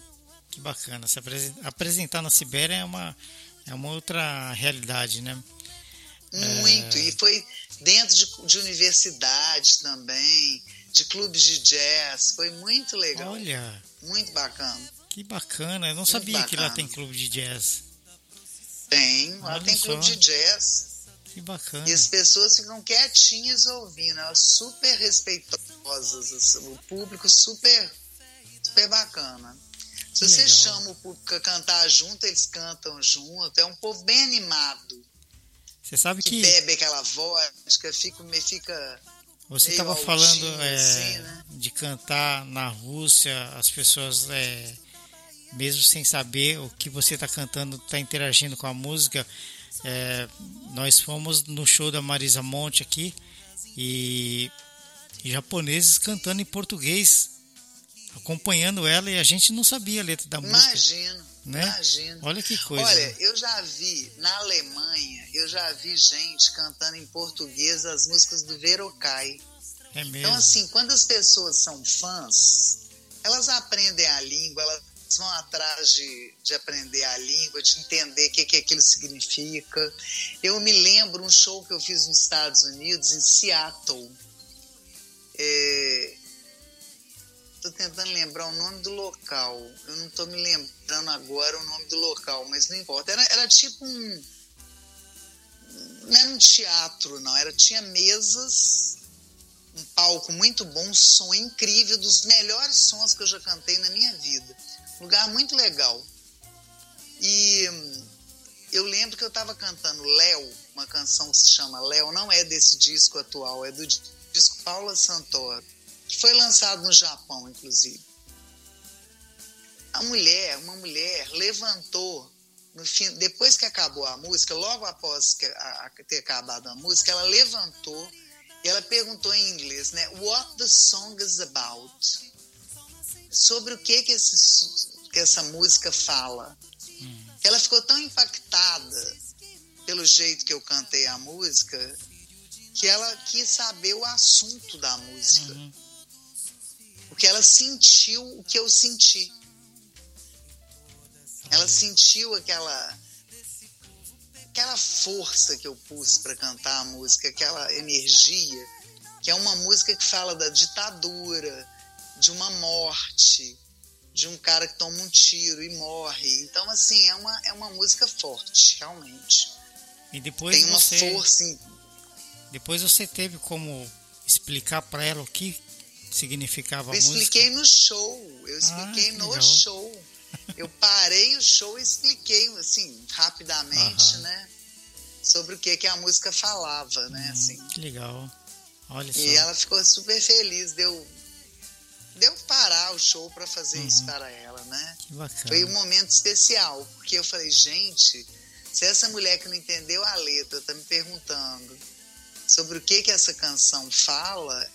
Que bacana, se apresentar na Sibéria é uma, é uma outra realidade, né? Muito, é... e foi dentro de, de universidades também, de clubes de jazz, foi muito legal. Olha! Muito bacana. Que bacana, eu não muito sabia bacana. que lá tem clube de jazz. Tem, lá Olha tem clube de jazz. Que bacana. E as pessoas ficam quietinhas ouvindo, elas super respeitosas, o público super, super bacana. Se você Legal. chama o público a cantar junto, eles cantam junto. É um povo bem animado. Você sabe que. que bebe aquela vodka, fica. fica você estava falando é, assim, né? de cantar na Rússia, as pessoas, é, mesmo sem saber o que você está cantando, está interagindo com a música. É, nós fomos no show da Marisa Monte aqui e, e, japoneses cantando em português, acompanhando ela e a gente não sabia a letra da música. Imagino, né? imagino. Olha que coisa. Olha, eu já vi na Alemanha, eu já vi gente cantando em português as músicas do Verocai. É mesmo. Então, assim, quando as pessoas são fãs, elas aprendem a língua, elas vão atrás de, de aprender a língua, de entender o que, que aquilo significa. Eu me lembro um show que eu fiz nos Estados Unidos, em Seattle. Estou é, tentando lembrar o nome do local. Eu não estou me lembrando agora o nome do local, mas não importa. Era, era tipo um. Não era um teatro, não. Era, tinha mesas, um palco muito bom, um som incrível, dos melhores sons que eu já cantei na minha vida lugar muito legal. E eu lembro que eu estava cantando Léo, uma canção que se chama Léo, não é desse disco atual, é do disco Paula Santoro, que foi lançado no Japão, inclusive. A mulher, uma mulher, levantou no fim, depois que acabou a música, logo após que, a, ter acabado a música, ela levantou e ela perguntou em inglês, né? What the song is about? sobre o que que, esse, que essa música fala. Hum. Ela ficou tão impactada pelo jeito que eu cantei a música que ela quis saber o assunto da música. Uhum. Porque ela sentiu o que eu senti. Ela sentiu aquela aquela força que eu pus para cantar a música, aquela energia, que é uma música que fala da ditadura, de uma morte, de um cara que toma um tiro e morre. Então, assim, é uma, é uma música forte, realmente. E depois Tem uma você, força. Em... Depois você teve como explicar para ela o que significava eu a música? Expliquei no show. Eu expliquei ah, no legal. show. Eu parei o show e expliquei, assim, rapidamente, né? Sobre o que, que a música falava, né? Hum, assim. Que legal. Olha e só. ela ficou super feliz. Deu, deu parar o show para fazer Uhum. isso para ela, né? Que bacana. Foi um momento especial, porque eu falei, gente, se essa mulher que não entendeu a letra tá me perguntando sobre o que que essa canção fala,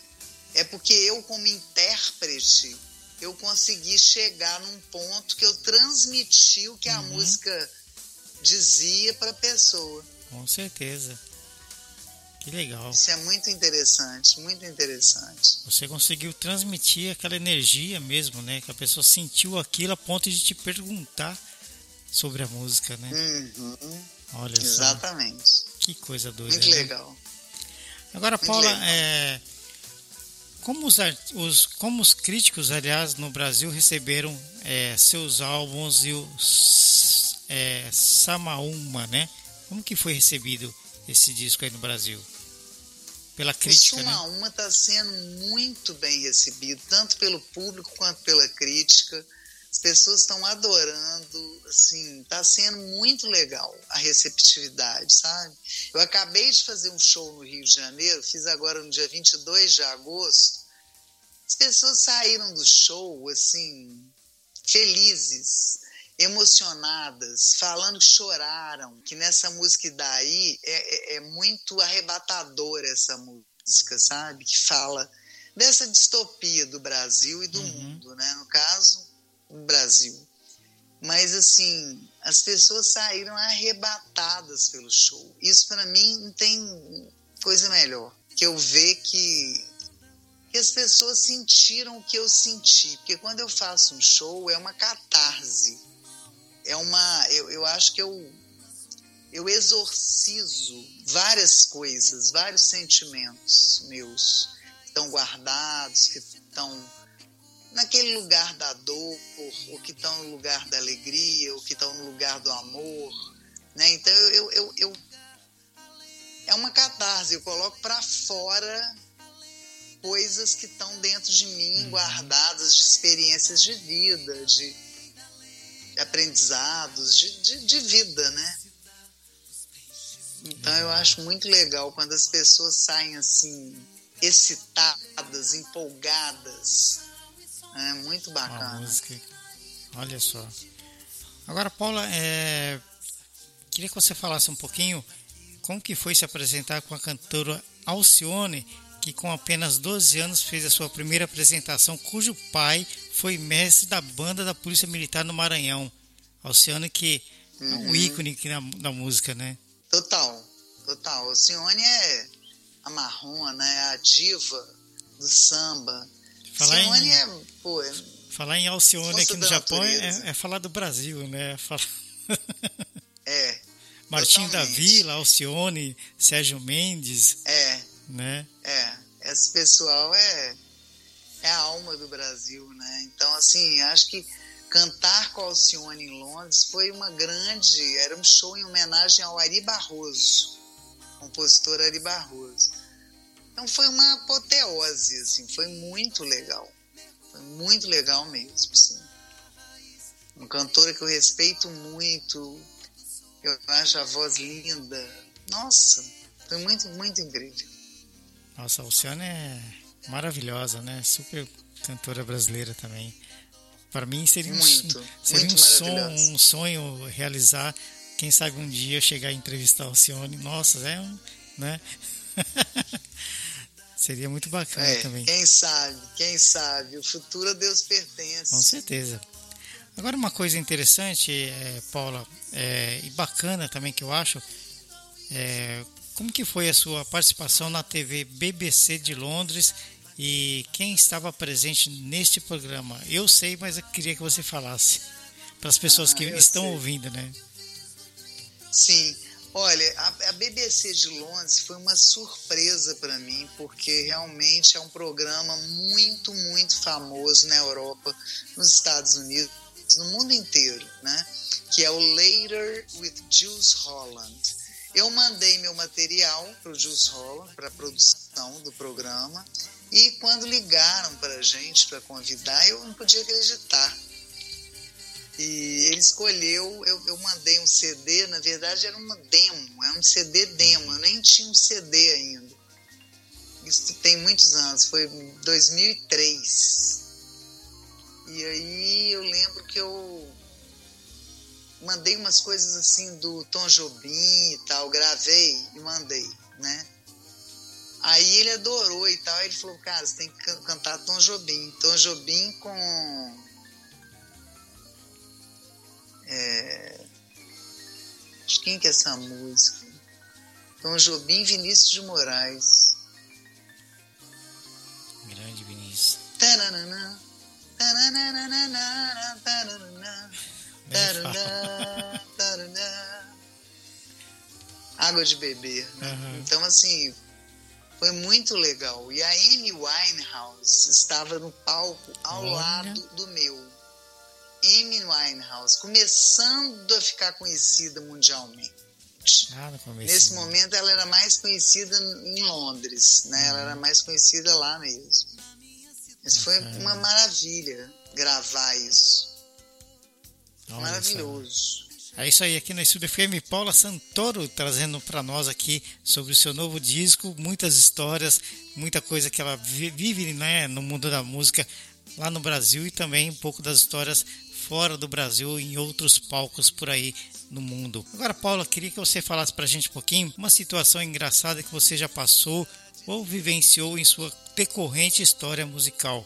é porque eu como intérprete, eu consegui chegar num ponto que eu transmiti o que a Uhum. música dizia para a pessoa. Com certeza. Que legal. Isso é muito interessante, muito interessante. Você conseguiu transmitir aquela energia mesmo, né? Que a pessoa sentiu aquilo a ponto de te perguntar sobre a música, né? Uhum, Olha só. exatamente. Que coisa doida. Muito né? legal. Agora, Muito Paula, legal. é, como, os, os- como os críticos, aliás, no Brasil receberam é, seus álbuns e o é, Samaúma, né? Como que foi recebido esse disco aí no Brasil? Pela crítica, o né? Suma Uma está sendo muito bem recebido, tanto pelo público quanto pela crítica. As pessoas estão adorando, assim, está sendo muito legal a receptividade, sabe? Eu acabei de fazer um show no Rio de Janeiro, fiz agora no dia 22 de agosto. As pessoas saíram do show, assim, felizes, emocionadas, falando que choraram, que nessa música daí é, é- é muito arrebatadora essa música, sabe? Que fala dessa distopia do Brasil e do Uhum. mundo, né? No caso, o Brasil. Mas assim, as pessoas saíram arrebatadas pelo show. Isso para mim não tem coisa melhor que eu ver que que as pessoas sentiram o que eu senti. Porque quando eu faço um show, é uma catarse. É uma. Eu, eu acho que eu, eu exorcizo várias coisas, vários sentimentos meus que estão guardados, que estão naquele lugar da dor, ou que estão no lugar da alegria, ou que estão no lugar do amor. Né? Então eu, eu, eu, é uma catarse, eu coloco para fora coisas que estão dentro de mim, guardadas de experiências de vida, de, de aprendizados, de, de, de vida, né? Então eu acho muito legal quando as pessoas saem assim, excitadas, empolgadas. É muito bacana. música. Olha só. Agora, Paula, é, queria que você falasse um pouquinho como que foi se apresentar com a cantora Alcione, que com apenas 12 anos fez a sua primeira apresentação, cujo pai foi mestre da banda da Polícia Militar no Maranhão. Alcione que é um Uhum. ícone aqui na, na música, né? Total, total. O Cione é a marrona, é a diva do samba. Falar Cione em- é, pô, é- Falar em Alcione aqui no Japão natureza. é, é falar do Brasil, né? Falar... é, Martim da. Vila, Alcione, Sérgio Mendes, é, né? é. Esse pessoal é, é a alma do Brasil, né? Então, assim, acho que cantar com Alcione em Londres foi uma grande. Era um show em homenagem ao Ari Barroso, compositor Ari Barroso. Então foi uma apoteose, assim, foi muito legal. Foi muito legal mesmo, assim. Uma cantora que eu respeito muito, eu acho a voz linda. Nossa, foi muito, muito incrível. Nossa, a Alcione é maravilhosa, né? Super cantora brasileira também. Para mim seria um, Muito, son- seria um, maravilhosa. um sonho realizar. Quem sabe um dia eu chegar a entrevistar a Alcione. Nossa, é um, né? seria muito bacana É, também. quem sabe, quem sabe, o futuro a Deus pertence. Com certeza. Agora uma coisa interessante, é, Paula, é, e bacana também que eu acho, é, como que foi a sua participação na TV BBC de Londres e quem estava presente neste programa? Eu sei, mas eu queria que você falasse para as pessoas Ah, que estão sei. ouvindo, né? Sim, Olha, a, a, BBC de Londres foi uma surpresa para mim, porque realmente é um programa muito, muito famoso na Europa, nos Estados Unidos, no mundo inteiro, né? Que é o Later with Jules Holland. Eu mandei meu material para o Jules Holland, para a produção do programa, e quando ligaram para a gente para convidar, eu não podia acreditar e ele escolheu, eu, eu mandei um CD, na verdade era uma demo, é um CD demo, eu nem tinha um CD ainda. Isso tem muitos anos, foi 2003. E aí eu lembro que eu mandei umas coisas assim do Tom Jobim e tal, gravei e mandei, né? Aí ele adorou e tal, ele falou, cara, você tem que cantar Tom Jobim. Tom Jobim com é... Quem que é essa música? Tom Jobim Vinícius de Moraes. Grande Vinícius. Água de beber. Né? Uhum. Então, assim, foi muito legal. E a Amy Winehouse estava no palco ao Olha. lado do meu. Amy Winehouse, começando a ficar conhecida mundialmente. Ah, Nesse momento ela era mais conhecida em Londres, né? Uhum. Ela era mais conhecida lá mesmo. Mas foi uma maravilha gravar isso. Maravilhoso. É isso aí, aqui no Estúdio FM, Paula Santoro trazendo para nós aqui sobre o seu novo disco, muitas histórias, muita coisa que ela vive né, no mundo da música lá no Brasil e também um pouco das histórias fora do Brasil em outros palcos por aí no mundo. Agora, Paula, queria que você falasse para a gente um pouquinho uma situação engraçada que você já passou ou vivenciou em sua decorrente história musical.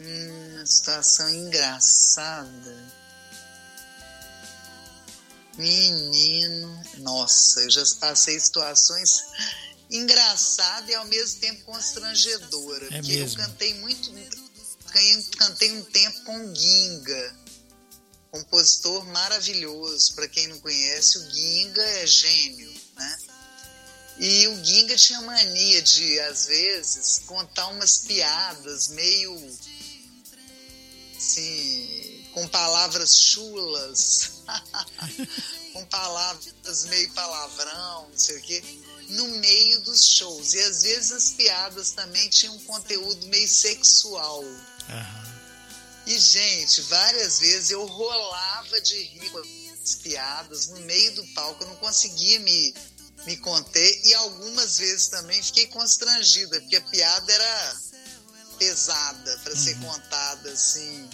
Hum, situação engraçada. Menino, nossa, eu já passei situações engraçadas e ao mesmo tempo constrangedoras. É porque mesmo. eu cantei muito, cantei um tempo com Ginga, compositor maravilhoso. Para quem não conhece, o Ginga é gênio, né? E o Ginga tinha mania de, às vezes, contar umas piadas meio. assim. com palavras chulas, com palavras meio palavrão, não sei o quê no meio dos shows. E às vezes as piadas também tinham um conteúdo meio sexual. Uhum. E, gente, várias vezes eu rolava de rir com as piadas no meio do palco, eu não conseguia me, me conter. E algumas vezes também fiquei constrangida, porque a piada era pesada para uhum. ser contada assim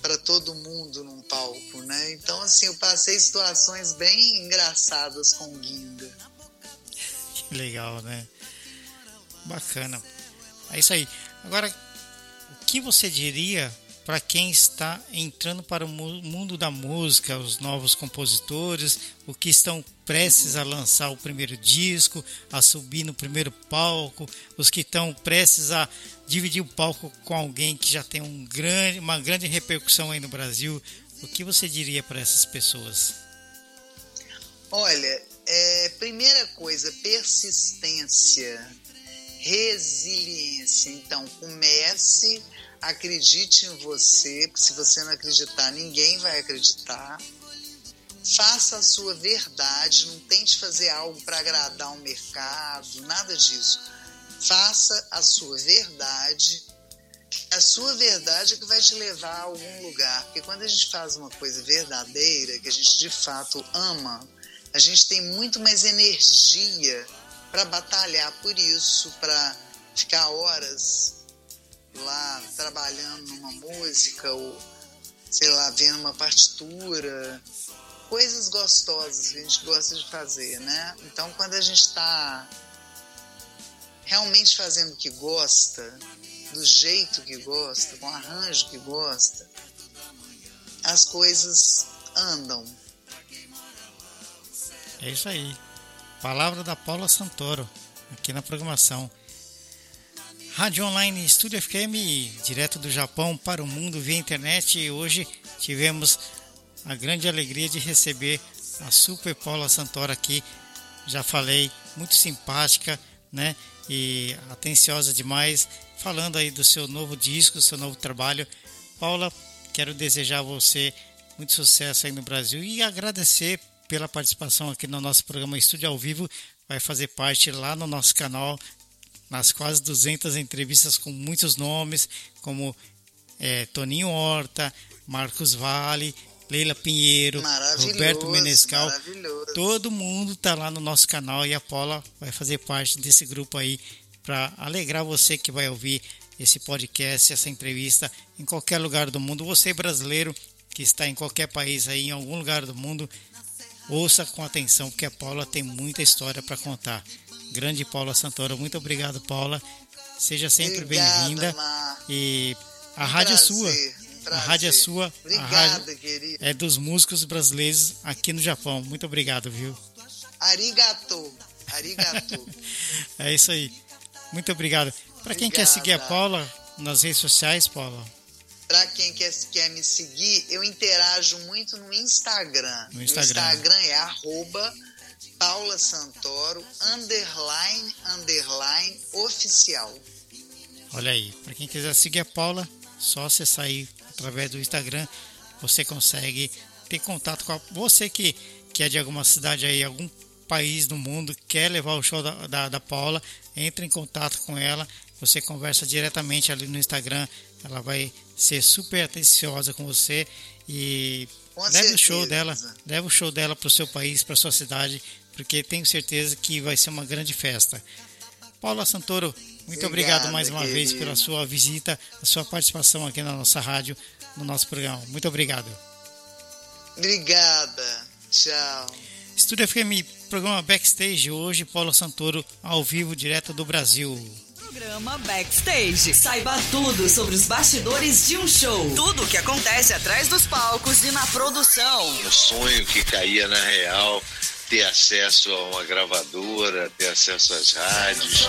para todo mundo num palco, né? Então assim, eu passei situações bem engraçadas com o Guinda. Que legal, né? Bacana. É isso aí. Agora, o que você diria para quem está entrando para o mundo da música, os novos compositores, o que estão prestes a lançar o primeiro disco, a subir no primeiro palco, os que estão prestes a dividir o palco com alguém que já tem um grande, uma grande repercussão aí no Brasil, o que você diria para essas pessoas? Olha, é, primeira coisa, persistência, resiliência. Então, comece, acredite em você, porque se você não acreditar, ninguém vai acreditar. Faça a sua verdade, não tente fazer algo para agradar o mercado, nada disso. Faça a sua verdade. A sua verdade é que vai te levar a algum lugar. Porque quando a gente faz uma coisa verdadeira, que a gente de fato ama, a gente tem muito mais energia para batalhar por isso, para ficar horas lá trabalhando numa música ou sei lá, vendo uma partitura, coisas gostosas que a gente gosta de fazer, né? Então, quando a gente está realmente fazendo o que gosta, do jeito que gosta, com o arranjo que gosta, as coisas andam. É isso aí. Palavra da Paula Santoro, aqui na programação. Rádio Online Estúdio FM, direto do Japão para o mundo via internet. E hoje tivemos a grande alegria de receber a Super Paula Santoro aqui. Já falei, muito simpática, né? E atenciosa demais, falando aí do seu novo disco, seu novo trabalho. Paula, quero desejar a você muito sucesso aí no Brasil e agradecer pela participação aqui no nosso programa Estúdio ao Vivo. Vai fazer parte lá no nosso canal, nas quase 200 entrevistas com muitos nomes, como é, Toninho Horta, Marcos Vale, Leila Pinheiro, Roberto Menescal. Todo mundo está lá no nosso canal e a Paula vai fazer parte desse grupo aí para alegrar você que vai ouvir esse podcast, essa entrevista em qualquer lugar do mundo. Você brasileiro que está em qualquer país aí, em algum lugar do mundo, ouça com atenção, porque a Paula tem muita história para contar. Grande Paula Santoro, muito obrigado, Paula. Seja sempre bem-vinda. E a um rádio prazer, é sua. Um a rádio é sua. Obrigada, querido. É dos músicos brasileiros aqui no Japão. Muito obrigado, viu? Arigato. Arigato. é isso aí. Muito obrigado. Para quem quer seguir a Paula nas redes sociais, Paula? Para quem quer, quer me seguir, eu interajo muito no Instagram. No Instagram. O Instagram é arroba Paula Santoro, underline, underline, oficial. Olha aí, para quem quiser seguir a Paula, só você sair através do Instagram, você consegue ter contato com a, você que, que é de alguma cidade aí, algum país do mundo, quer levar o show da, da, da Paula, entre em contato com ela, você conversa diretamente ali no Instagram, ela vai ser super atenciosa com você e com leve certeza. o show dela, leve o show dela para o seu país, para sua cidade, porque tenho certeza que vai ser uma grande festa. Paula Santoro, muito obrigado, obrigado mais uma querido. vez pela sua visita, a sua participação aqui na nossa rádio, no nosso programa. Muito obrigado. Obrigada. Tchau. Estúdio FM, programa Backstage, hoje Paula Santoro ao vivo, direto do Brasil. Programa Backstage. Saiba tudo sobre os bastidores de um show. Tudo o que acontece atrás dos palcos e na produção. Um sonho que caía na real ter acesso a uma gravadora, ter acesso às rádios.